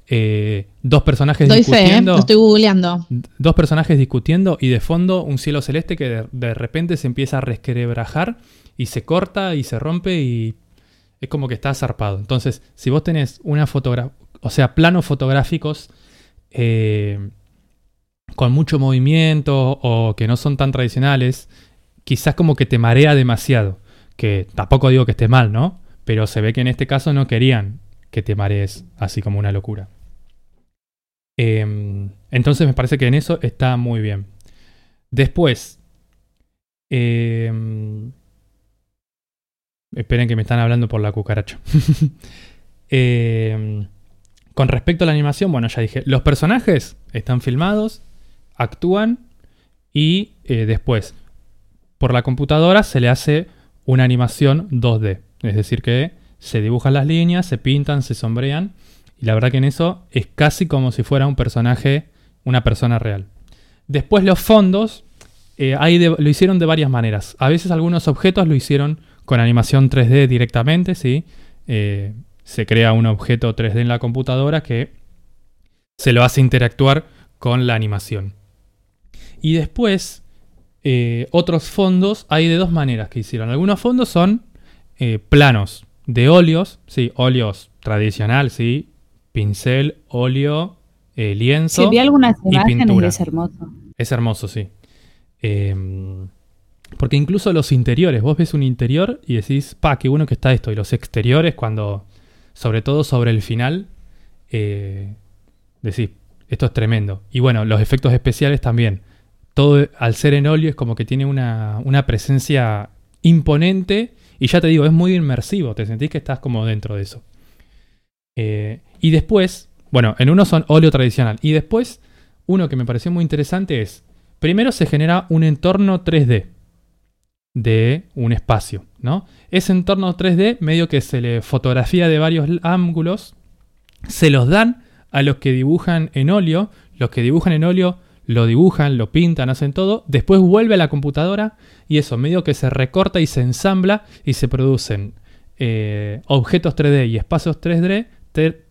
eh, dos personajes Doy fe, ¿eh? discutiendo. estoy googleando. Dos personajes discutiendo y de fondo un cielo celeste que de, de repente se empieza a resquebrajar y se corta y se rompe y es como que está zarpado. Entonces, si vos tenés una fotografía, o sea, planos fotográficos eh, con mucho movimiento o que no son tan tradicionales, quizás como que te marea demasiado. Que tampoco digo que esté mal, ¿no? Pero se ve que en este caso no querían que te marees así como una locura. Em, entonces me parece que en eso está muy bien. Después. em, esperen que me están hablando por la cucaracha. Em, con respecto a la animación, bueno, ya dije, los personajes están filmados, actúan y eh, después por la computadora se le hace una animación 2D. Es decir, que se dibujan las líneas, se pintan, se sombrean. Y la verdad que en eso es casi como si fuera un personaje, una persona real. Después los fondos eh, hay lo hicieron de varias maneras. A veces algunos objetos lo hicieron con animación 3D directamente, ¿sí? Eh, se crea un objeto 3D en la computadora que se lo hace interactuar con la animación. Y después, eh, otros fondos hay de dos maneras que hicieron. Algunos fondos son eh, planos de óleos, sí, óleos tradicional, sí, pincel, óleo, eh, lienzo. Sí, vi algunas y imágenes y pintura. es hermoso. Es hermoso, sí. Em, porque incluso los interiores, vos ves un interior y decís, pa, qué bueno que está esto. Y los exteriores, cuando, sobre todo sobre el final, eh, decís, esto es tremendo. Y bueno, los efectos especiales también. Todo al ser en óleo es como que tiene una, una presencia imponente. Y ya te digo, es muy inmersivo. Te sentís que estás como dentro de eso. Eh, y después, bueno, en uno son óleo tradicional. Y después, uno que me pareció muy interesante es, primero se genera un entorno 3D de un espacio, ¿no? Ese entorno 3D medio que se le fotografía de varios ángulos, se los dan a los que dibujan en óleo, los que dibujan en óleo lo dibujan, lo pintan, hacen todo, después vuelve a la computadora y eso medio que se recorta y se ensambla y se producen eh, objetos 3D y espacios 3D, te-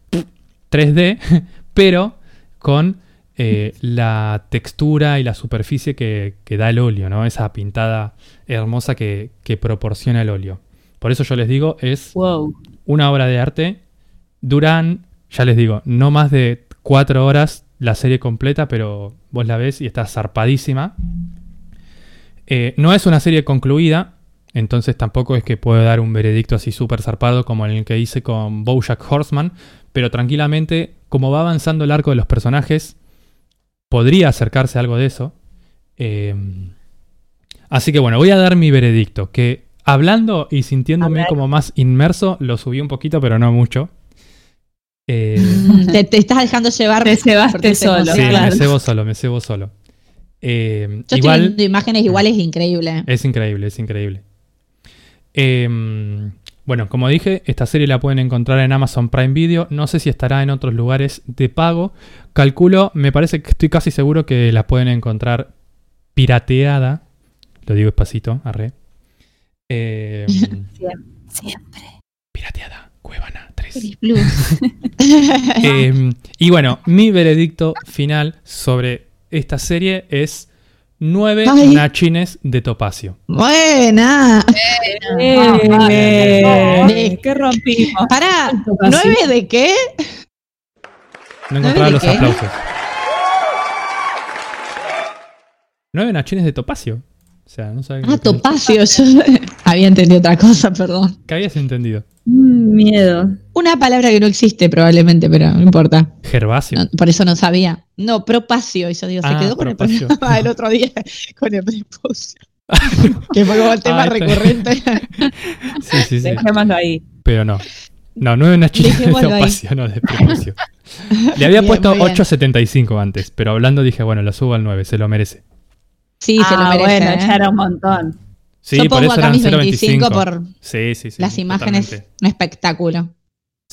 3D pero con eh, la textura y la superficie que, que da el óleo, ¿no? Esa pintada hermosa que, que proporciona el óleo. Por eso yo les digo, es Wow. una obra de arte. Duran, ya les digo, no más de cuatro horas la serie completa, pero vos la ves y está zarpadísima. Eh, no es una serie concluida, entonces tampoco es que pueda dar un veredicto así súper zarpado como el que hice con Bojack Horseman, pero tranquilamente, como va avanzando el arco de los personajes, podría acercarse a algo de eso. Eh, así que bueno, voy a dar mi veredicto, que hablando y sintiéndome como más inmerso, lo subí un poquito, pero no mucho. Eh, Te, te estás dejando llevar. Te cebaste solo, Sí, me cebo solo, me cebo solo. Eh, Yo estoy igual, viendo imágenes iguales, increíble. Es increíble, es increíble. Eh, bueno, como dije, esta serie la pueden encontrar en Amazon Prime Video. No sé si estará en otros lugares de pago. Calculo, me parece que estoy casi seguro que la pueden encontrar pirateada. Lo digo despacito, arre. Eh, Siempre. pirateada, Cuevana 3. Feliz Plus. Eh, y bueno, mi veredicto final sobre esta serie es 9 Ay. nachines de topacio. Buena. Eh, ¿Qué rompimos? Pará. ¿nueve de qué? No encontraba de los qué? aplausos. 9 nachines de topacio. O sea, no sabía Ah, topacio. Yo había entendido otra cosa, perdón. ¿Qué habías entendido? Mm, Miedo. Una palabra que no existe probablemente, pero no importa. Gervasio. No, por eso no sabía. No, propacio. Y yo digo, se Ah, quedó con el el otro día con el prepucio. que fue como el tema Ah, recurrente. Sí, sí, sí. Dejémoslo ahí. Pero no. No, 9 nachines de Dejémoslo ahí. topacio, no de prepucio. Le había Bien, puesto muy bien. 8.75 antes, pero hablando dije, bueno, lo subo al 9, se lo merece. Sí, se lo Ah, merece. Bueno, ¿eh? ya era un montón. Sí, Yo por pongo eso acá eran mis 25 0.25. por Sí, sí, sí. las imágenes. totalmente. Un espectáculo.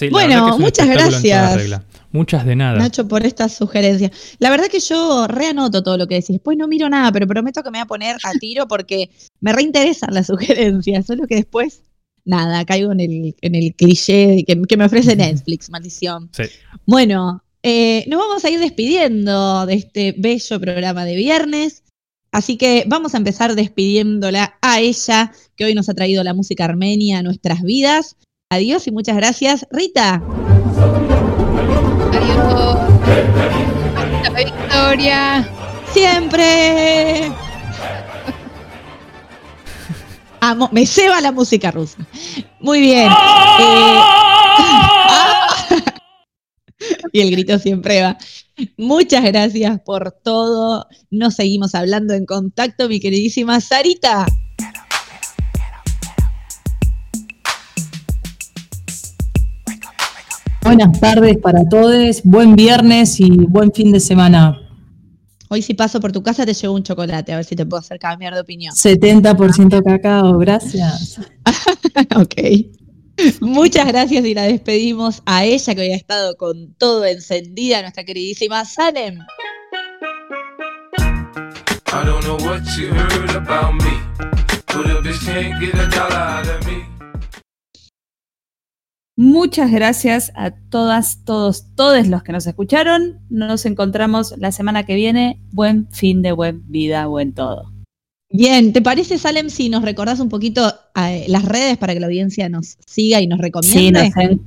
Sí, Bueno, es muchas gracias. Muchas de nada. Nacho, por esta sugerencia. La verdad que yo reanoto todo lo que decís. Después no miro nada, pero prometo que me voy a poner a tiro porque me reinteresan las sugerencias. Solo que después, nada, caigo en el, en el cliché que, que me ofrece Netflix, maldición. Sí. Bueno, eh, nos vamos a ir despidiendo de este bello programa de viernes. Así que vamos a empezar despidiéndola a ella, que hoy nos ha traído la música armenia a nuestras vidas. Adiós y muchas gracias. Rita. Adiós. Hasta victoria. Siempre. Amo, me ceba la música rusa. Muy bien. Eh, y el grito siempre va. Muchas gracias por todo. Nos seguimos hablando en contacto, mi queridísima Sarita. Buenas tardes para todos, buen viernes y buen fin de semana. Hoy si paso por tu casa te llevo un chocolate, a ver si te puedo hacer cambiar de opinión. 70% cacao, gracias. ok. Muchas gracias y la despedimos a ella que hoy ha estado con todo encendida, nuestra queridísima Salem. I don't know what you heard about me, but a bitch can't get a dollar out of me. Muchas gracias a todas, todos, todos los que nos escucharon. Nos encontramos la semana que viene. Buen fin de buen vida, buen todo. Bien, ¿te parece, Salem, si nos recordás un poquito eh, las redes para que la audiencia nos siga y nos Sí, recomiende? nos, en-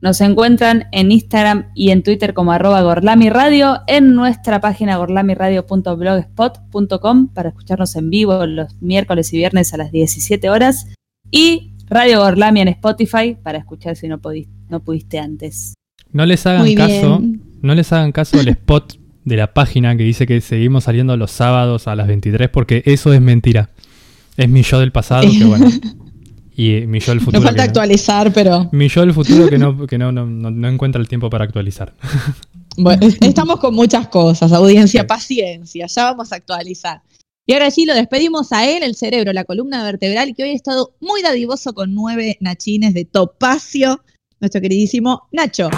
nos encuentran en Instagram y en Twitter como arroba gorlamiradio, en nuestra página gorlamiradio.blogspot.com para escucharnos en vivo los miércoles y viernes a las 17 horas y Radio Gorlami en Spotify para escuchar si no, pudiste, no pudiste antes. No les hagan Muy caso, bien. no les hagan caso al spot de la página que dice que seguimos saliendo los sábados a las 23 porque eso es mentira. Es mi yo del pasado, que bueno. Y eh, mi yo del futuro. Nos falta que no- actualizar, pero mi yo del futuro que no, que no, no, no- no encuentra el tiempo para actualizar. bueno, estamos con muchas cosas, audiencia, Sí. paciencia, ya vamos a actualizar. Y ahora sí, lo despedimos a él, el cerebro, la columna vertebral, que hoy ha estado muy dadivoso con nueve nachines de topacio, nuestro queridísimo Nacho.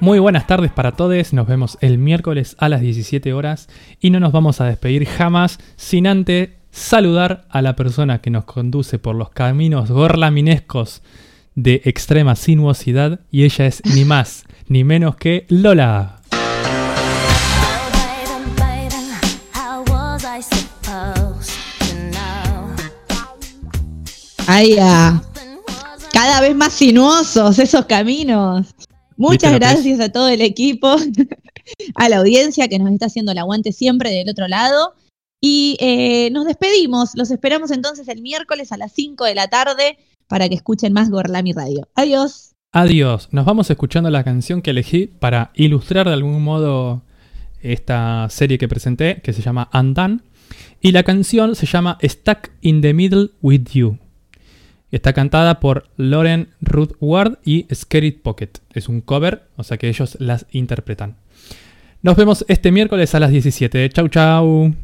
Muy buenas tardes para todos, nos vemos el miércoles a las 17 horas y no nos vamos a despedir jamás sin antes saludar a la persona que nos conduce por los caminos gorlaminescos de extrema sinuosidad y ella es ni más ni menos que Lola. Ay, ah, cada vez más sinuosos esos caminos. Muchas gracias a todo el equipo, a la audiencia que nos está haciendo el aguante siempre del otro lado. Y eh, nos despedimos. Los esperamos entonces el miércoles a las 5 de la tarde para que escuchen más Gorlami Radio. Adiós. Adiós, nos vamos escuchando la canción que elegí para ilustrar de algún modo esta serie que presenté, que se llama Undone. Y la canción se llama Stuck in the Middle with You. Está cantada por Lauren Ruth Ward y Scary Pocket. Es un cover, o sea que ellos las interpretan. Nos vemos este miércoles a las 17. Chau, chau.